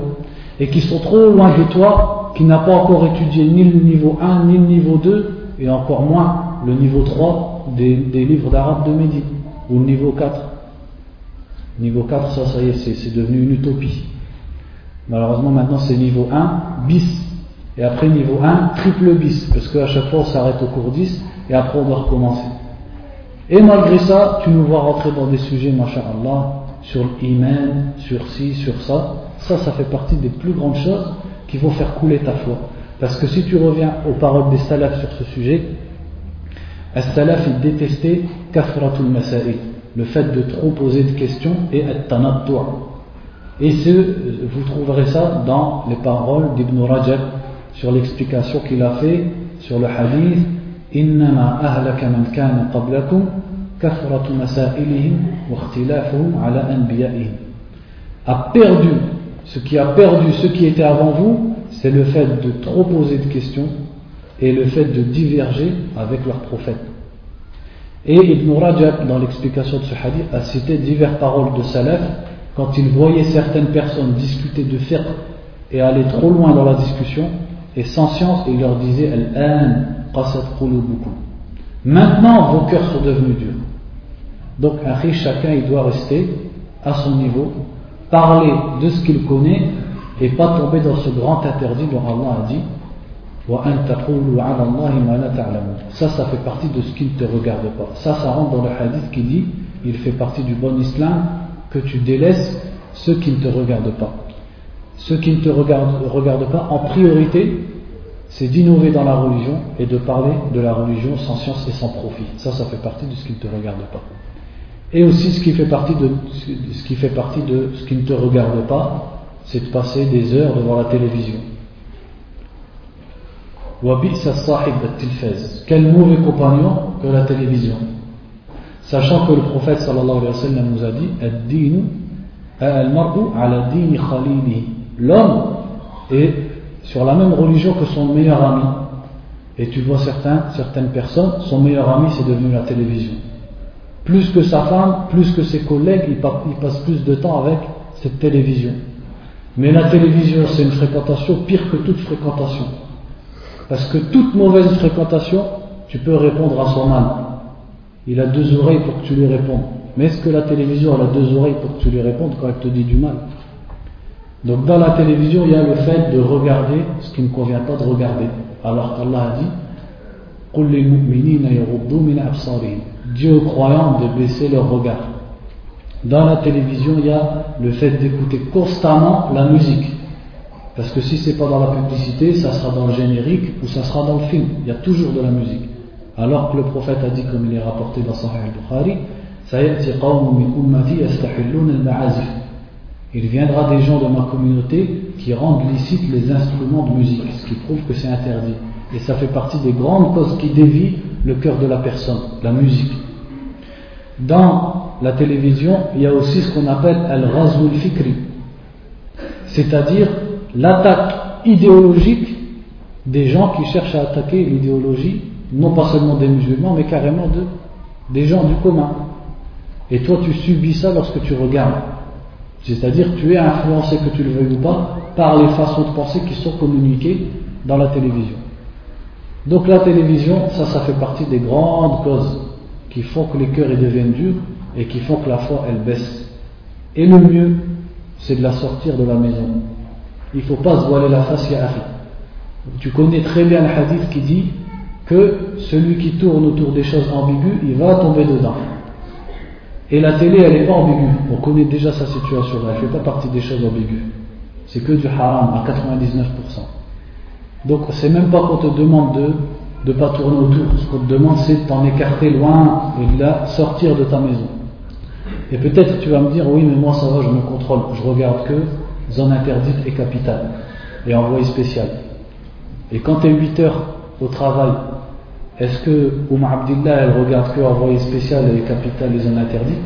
et qui sont trop loin de toi, qui n'a pas encore étudié ni le niveau 1, ni le niveau 2, et encore moins le niveau 3 des, livres d'arabe de Médine, ou le niveau 4. Niveau 4, ça, ça y est, c'est devenu une utopie. Malheureusement, maintenant, c'est niveau 1, bis. Et après, niveau 1, triple bis. Parce qu'à chaque fois, on s'arrête au cours 10 et après, on doit recommencer. Et malgré ça, tu nous vois rentrer dans des sujets, masha'Allah, sur l'iman, sur ci, sur ça. Ça, ça fait partie des plus grandes choses qui vont faire couler ta foi. Parce que si tu reviens aux paroles des salafs sur ce sujet, as-salaf, ils détestaient kafratul masa'i, le fait de trop poser de questions et at-tanattu' Et ce, vous trouverez ça dans les paroles d'Ibn Rajab sur l'explication qu'il a fait sur le hadith إنما أهلك من كان قبلكم كثرة مسائلهم واختلافهم على أنبيائهم a perdu ce qui a perdu ceux qui étaient avant vous c'est le fait de trop poser de questions et le fait de diverger avec leurs prophètes et Ibn Rajab dans l'explication de ce hadith a cité diverses paroles de salaf quand il voyait certaines personnes discuter de fiqh et aller trop loin dans la discussion, et sans science, il leur disait Maintenant, vos cœurs sont devenus durs. Donc, chacun il doit rester à son niveau, parler de ce qu'il connaît et pas tomber dans ce grand interdit dont Allah a dit ça, ça fait partie de ce qui ne te regarde pas. Ça, ça rentre dans le hadith qui dit il fait partie du bon islam que tu délaisses ceux qui ne te regardent pas. Ceux qui ne te regardent, pas, en priorité, c'est d'innover dans la religion et de parler de la religion sans science et sans profit. Ça, ça fait partie de ce qui ne te regarde pas. Et aussi ce qui fait partie de ce qui fait partie de ce qui ne te regarde pas, c'est de passer des heures devant la télévision. Quel mauvais compagnon que la télévision. Sachant que le prophète sallallahu alayhi wa sallam nous a dit L'homme est sur la même religion que son meilleur ami. Et tu vois certains, certaines personnes, son meilleur ami c'est devenu la télévision. Plus que sa femme, plus que ses collègues, il passe plus de temps avec cette télévision. Mais la télévision, c'est une fréquentation pire que toute fréquentation. Parce que toute mauvaise fréquentation, tu peux répondre à son âme. Il a deux oreilles pour que tu lui répondes. Mais est-ce que la télévision a deux oreilles pour que tu lui répondes quand elle te dit du mal? Donc dans la télévision, il y a le fait de regarder ce qui ne convient pas de regarder. Alors qu'Allah a dit Dieu aux croyants de baisser leur regard. Dans la télévision, il y a le fait d'écouter constamment la musique. Parce que si c'est pas dans la publicité, ça sera dans le générique ou ça sera dans le film. Il y a toujours de la musique. Alors que le prophète a dit, comme il est rapporté dans Sahih al-Bukhari, il viendra des gens de ma communauté qui rendent licite les instruments de musique, ce qui prouve que c'est interdit. Et ça fait partie des grandes causes qui dévient le cœur de la personne, la musique. Dans la télévision, il y a aussi ce qu'on appelle al-ghazwul fikri, c'est-à-dire l'attaque idéologique des gens qui cherchent à attaquer l'idéologie, non pas seulement des musulmans, mais carrément de, des gens du commun. Et toi, tu subis ça lorsque tu regardes. C'est-à-dire tu es influencé, que tu le veuilles ou pas, par les façons de penser qui sont communiquées dans la télévision. Donc la télévision, ça, ça fait partie des grandes causes qui font que les cœurs deviennent durs et qui font que la foi, elle baisse. Et le mieux, c'est de la sortir de la maison. Il ne faut pas se voiler la face, ya Tu connais très bien le hadith qui dit que celui qui tourne autour des choses ambiguës, il va tomber dedans. Et la télé, elle n'est pas ambiguë. On connaît déjà sa situation là. Elle ne fait pas partie des choses ambiguës. C'est que du haram à 99%. Donc, c'est même pas qu'on te demande de ne pas tourner autour. Ce qu'on te demande, c'est de t'en écarter loin et de la sortir de ta maison. Et peut-être tu vas me dire, oui, mais moi ça va, je me contrôle. Je regarde que zone interdite et capitale. Et envoyé spécial. Et quand tu es 8 heures au travail est-ce que Oumar Abdillah, elle regarde que envoyé spécial et capitale les zones interdites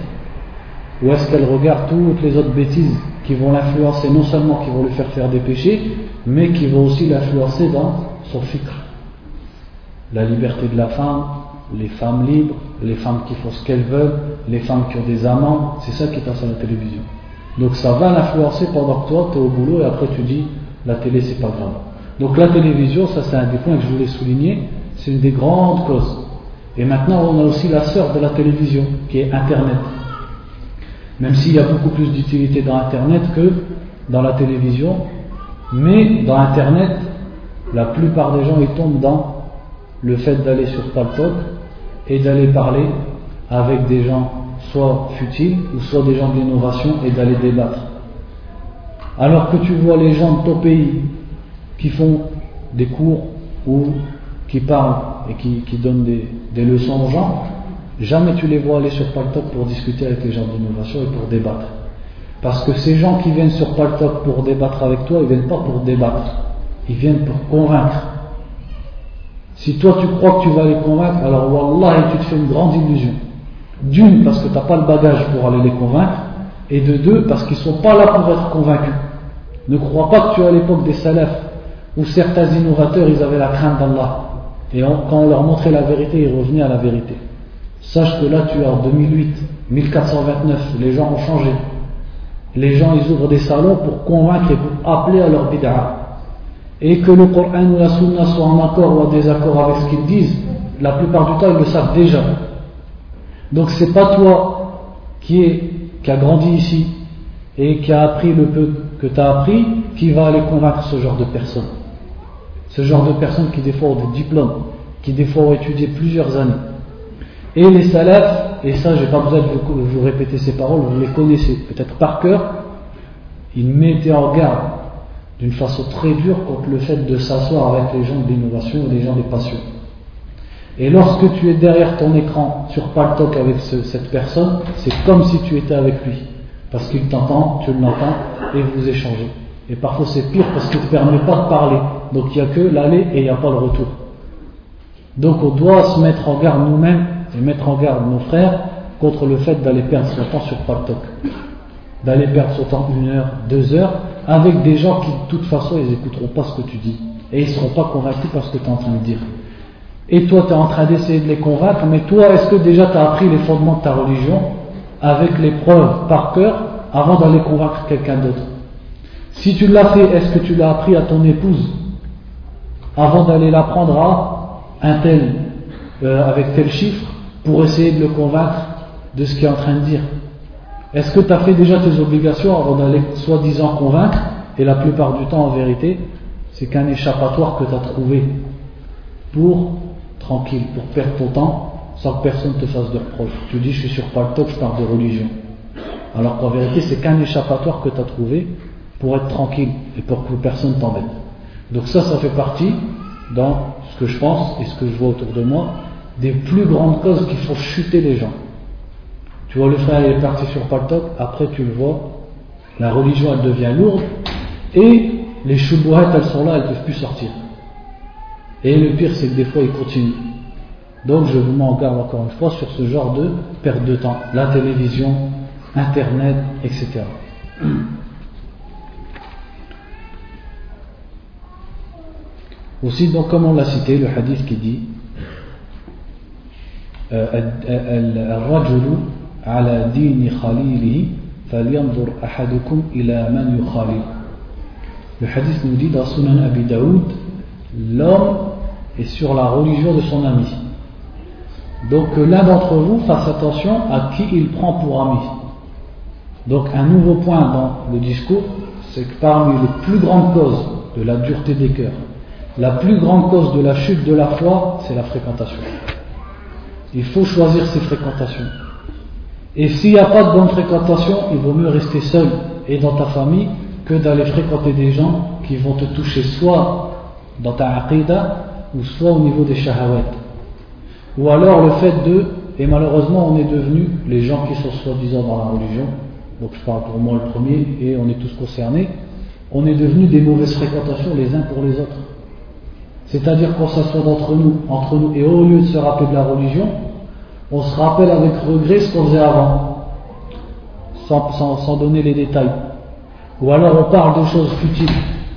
Ou est-ce qu'elle regarde toutes les autres bêtises qui vont l'influencer, non seulement qui vont lui faire faire des péchés, mais qui vont aussi l'influencer dans son fikr La liberté de la femme, les femmes libres, les femmes qui font ce qu'elles veulent, les femmes qui ont des amants, c'est ça qui est à la télévision. Donc ça va l'influencer pendant que toi tu es au boulot et après tu dis la télé c'est pas grave. Donc la télévision, ça c'est un des points que je voulais souligner, c'est une des grandes causes. Et maintenant, on a aussi la sœur de la télévision, qui est Internet. Même s'il y a beaucoup plus d'utilité dans Internet que dans la télévision, mais dans Internet, la plupart des gens ils tombent dans le fait d'aller sur Talk et d'aller parler avec des gens soit futiles ou soit des gens d'innovation et d'aller débattre. Alors que tu vois les gens de ton pays qui font des cours ou qui parlent et qui, donnent des, leçons aux gens, jamais tu les vois aller sur Paltalk pour discuter avec les gens d'innovation et pour débattre. Parce que ces gens qui viennent sur Paltalk pour débattre avec toi, ils viennent pas pour débattre, ils viennent pour convaincre. Si toi tu crois que tu vas les convaincre, alors Wallah, tu te fais une grande illusion. D'une, parce que tu n'as pas le bagage pour aller les convaincre, et de deux, parce qu'ils ne sont pas là pour être convaincus. Ne crois pas que tu es à l'époque des salafs, où certains innovateurs, ils avaient la crainte d'Allah. Et quand on leur montrait la vérité, ils revenaient à la vérité. Sache que là, tu es en 2008, 1429, les gens ont changé. Les gens, ils ouvrent des salons pour convaincre et pour appeler à leur bid'a. Et que le Coran ou la Sunna soient en accord ou en désaccord avec ce qu'ils disent, la plupart du temps, ils le savent déjà. Donc c'est pas toi qui, est, a grandi ici et qui a appris le peu que tu as appris qui va aller convaincre ce genre de personnes. Ce genre de personnes qui des fois ont des diplômes, qui des fois ont étudié plusieurs années. Et les salafs, et ça j'ai pas besoin de vous, répéter ces paroles, vous les connaissez peut-être par cœur, ils mettaient en garde d'une façon très dure contre le fait de s'asseoir avec les gens de l'innovation ou les gens des passions. Et lorsque tu es derrière ton écran sur Paltalk avec cette personne, c'est comme si tu étais avec lui. Parce qu'il t'entend, tu l'entends, et vous échangez. Et parfois c'est pire parce qu'il ne te permet pas de parler. Donc il n'y a que l'aller et il n'y a pas le retour. Donc on doit se mettre en garde nous-mêmes et mettre en garde nos frères contre le fait d'aller perdre son temps sur Paltalk. D'aller perdre son temps une heure, deux heures, avec des gens qui de toute façon ils n'écouteront pas ce que tu dis. Et ils ne seront pas convaincus par ce que tu es en train de dire. Et toi tu es en train d'essayer de les convaincre, mais toi est-ce que déjà tu as appris les fondements de ta religion avec les preuves par cœur avant d'aller convaincre quelqu'un d'autre? Si tu l'as fait, est-ce que tu l'as appris à ton épouse avant d'aller l'apprendre à un tel, euh, avec tel chiffre, pour essayer de le convaincre de ce qu'il est en train de dire? Est-ce que tu as fait déjà tes obligations avant d'aller soi-disant convaincre Et la plupart du temps, en vérité, c'est qu'un échappatoire que tu as trouvé pour, tranquille, pour perdre ton temps sans que personne te fasse de reproche. Tu dis, je suis sur top, je parle de religion. Alors qu'en vérité, c'est qu'un échappatoire que tu as trouvé pour être tranquille et pour que personne t'embête. Donc ça, ça fait partie, dans ce que je pense et ce que je vois autour de moi, des plus grandes causes qui font chuter les gens. Tu vois, le frère est parti sur Paltok, après tu le vois, la religion elle devient lourde, et les choubouettes elles sont là, elles ne peuvent plus sortir. Et le pire c'est que des fois ils continuent. Donc je vous m'en garde encore une fois sur ce genre de perte de temps. La télévision, Internet, etc. (clears throat) Aussi, donc, comme on l'a cité, le hadith qui dit euh, على دين خليله فلينظر أحدكم إلى من يخالل Le hadith nous dit dans Sunan Abi Daoud l'homme est sur la religion de son ami. Donc que l'un d'entre vous fasse attention à qui il prend pour ami. Donc un nouveau point dans le discours, c'est que parmi les plus grandes causes de la dureté des cœurs, la plus grande cause de la chute de la foi, c'est la fréquentation. Il faut choisir ses fréquentations. Et s'il n'y a pas de bonne fréquentation, il vaut mieux rester seul et dans ta famille que d'aller fréquenter des gens qui vont te toucher soit dans ta aqidah ou soit au niveau des shahawat. Ou alors le fait de, et malheureusement on est devenu, les gens qui sont soi-disant dans la religion, donc je parle pour moi le premier et on est tous concernés, on est devenu des mauvaises fréquentations les uns pour les autres. C'est-à-dire qu'on s'assoit entre nous, entre nous, et au lieu de se rappeler de la religion, on se rappelle avec regret ce qu'on faisait avant, sans, donner les détails. Ou alors on parle de choses futiles,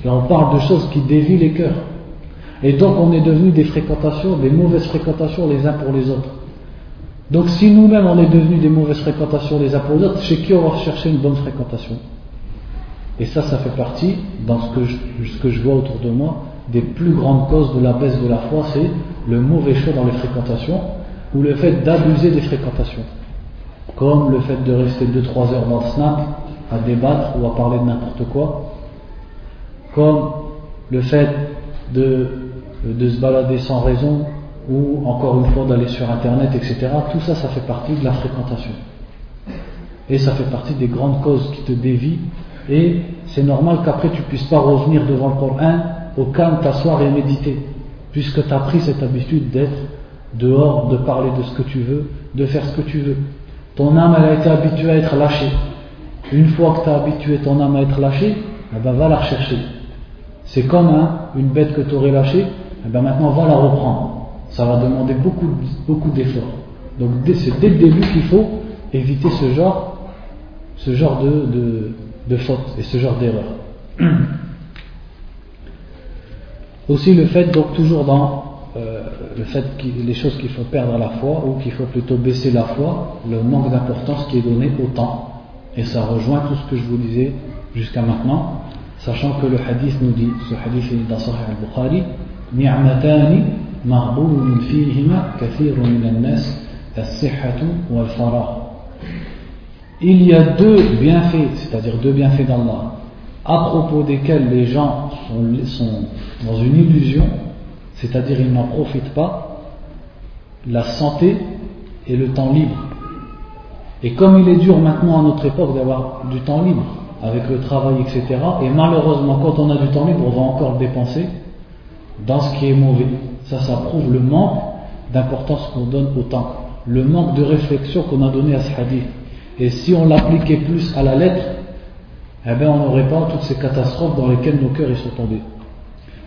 et on parle de choses qui dévient les cœurs. Et donc on est devenu des fréquentations, des mauvaises fréquentations les uns pour les autres. Donc si nous-mêmes on est devenus des mauvaises fréquentations les uns pour les autres, chez qui on va chercher une bonne fréquentation? Et ça, ça fait partie, dans ce que je vois autour de moi, des plus grandes causes de la baisse de la foi, c'est le mauvais choix dans les fréquentations ou le fait d'abuser des fréquentations. Comme le fait de rester 2-3 heures dans le snap à débattre ou à parler de n'importe quoi. Comme le fait de, se balader sans raison ou encore une fois d'aller sur internet, etc. Tout ça, ça fait partie de la fréquentation. Et ça fait partie des grandes causes qui te dévient. Et c'est normal qu'après tu puisses pas revenir devant le Coran au calme, t'asseoir et méditer, puisque tu as pris cette habitude d'être dehors, de parler de ce que tu veux, de faire ce que tu veux. Ton âme, elle a été habituée à être lâchée. Une fois que tu as habitué ton âme à être lâchée, eh ben, va la rechercher. C'est comme hein, une bête que tu aurais lâchée, eh ben, maintenant va la reprendre. Ça va demander beaucoup, beaucoup d'efforts. Donc c'est dès le début qu'il faut éviter ce genre, ce genre de, de, de faute et ce genre d'erreur. (clears throat) Aussi le fait, donc toujours dans euh, le fait que les choses qu'il faut perdre la foi, ou qu'il faut plutôt baisser la foi, le manque d'importance qui est donné au temps. Et ça rejoint tout ce que je vous disais jusqu'à maintenant, sachant que le hadith nous dit, ce hadith est dans Sahih al-Bukhari, Ni'matani ma'boun fihima kathirun min nas as-sihhatu wal Il y a deux bienfaits, c'est-à-dire deux bienfaits d'Allah, à propos desquels les gens sont, dans une illusion, c'est-à-dire ils n'en profitent pas, la santé et le temps libre. Et comme il est dur maintenant à notre époque d'avoir du temps libre, avec le travail, etc., et malheureusement quand on a du temps libre, on va encore le dépenser dans ce qui est mauvais. Ça, ça prouve le manque d'importance qu'on donne au temps, le manque de réflexion qu'on a donné à ce hadith. Et si on l'appliquait plus à la lettre, eh bien on n'aurait pas toutes ces catastrophes dans lesquelles nos cœurs y sont tombés.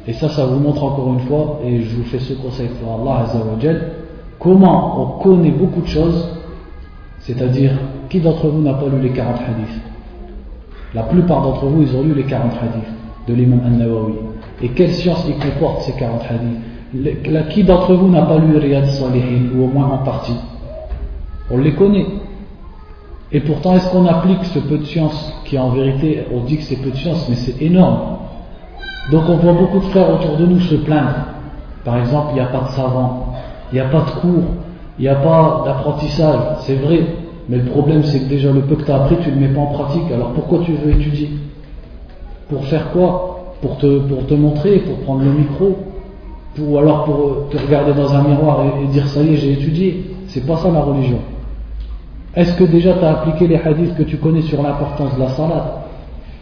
Et ça, ça vous montre encore une fois, et je vous fais ce conseil pour Allah Azzawajal, comment on connaît beaucoup de choses, c'est-à-dire, qui d'entre vous n'a pas lu les 40 hadiths? La plupart d'entre vous, ils ont lu les 40 hadiths de l'imam An-Nawawi. Et quelle science ils comportent ces 40 hadiths? Qui d'entre vous n'a pas lu Riyad Salihin, ou au moins en partie? On les connaît. Et pourtant, est-ce qu'on applique ce peu de science qui en vérité, on dit que c'est peu de science, mais c'est énorme? Donc on voit beaucoup de frères autour de nous se plaindre. Par exemple, il n'y a pas de savants, il n'y a pas de cours, il n'y a pas d'apprentissage, c'est vrai. Mais le problème, c'est que déjà le peu que tu as appris, tu ne le mets pas en pratique. Alors pourquoi tu veux étudier? Pour faire quoi? Pour te, montrer, pour prendre le micro? Ou alors pour te regarder dans un miroir et, et dire ça y est, j'ai étudié C'est pas ça la religion. Est-ce que déjà tu as appliqué les hadiths que tu connais sur l'importance de la salade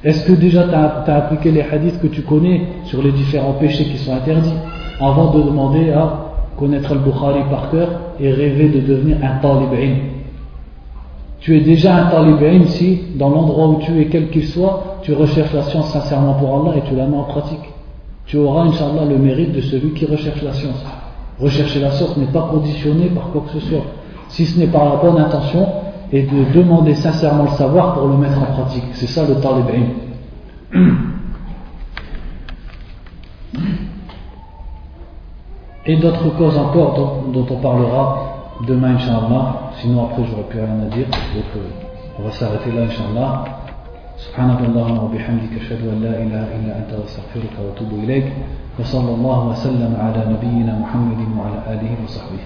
Est-ce que déjà tu as, appliqué les hadiths que tu connais sur les différents péchés qui sont interdits avant de demander à connaître le Bukhari par cœur et rêver de devenir un talib'in? Tu es déjà un talib'in si dans l'endroit où tu es, quel qu'il soit, tu recherches la science sincèrement pour Allah et tu la mets en pratique. Tu auras, Inch'Allah, le mérite de celui qui recherche la science. rechercher la source n'est pas conditionné par quoi que ce soit, si ce n'est par la bonne intention et de demander sincèrement le savoir pour le mettre en pratique. C'est ça le talib Et d'autres causes encore dont, on parlera demain, Inch'Allah. Sinon, après, j'aurais plus rien à dire. Donc, euh, on va s'arrêter là, Inch'Allah. سبحانك اللهم وبحمدك اشهد ان لا اله الا انت واستغفرك واتوب اليك وصلى الله وسلم على نبينا محمد وعلى اله وصحبه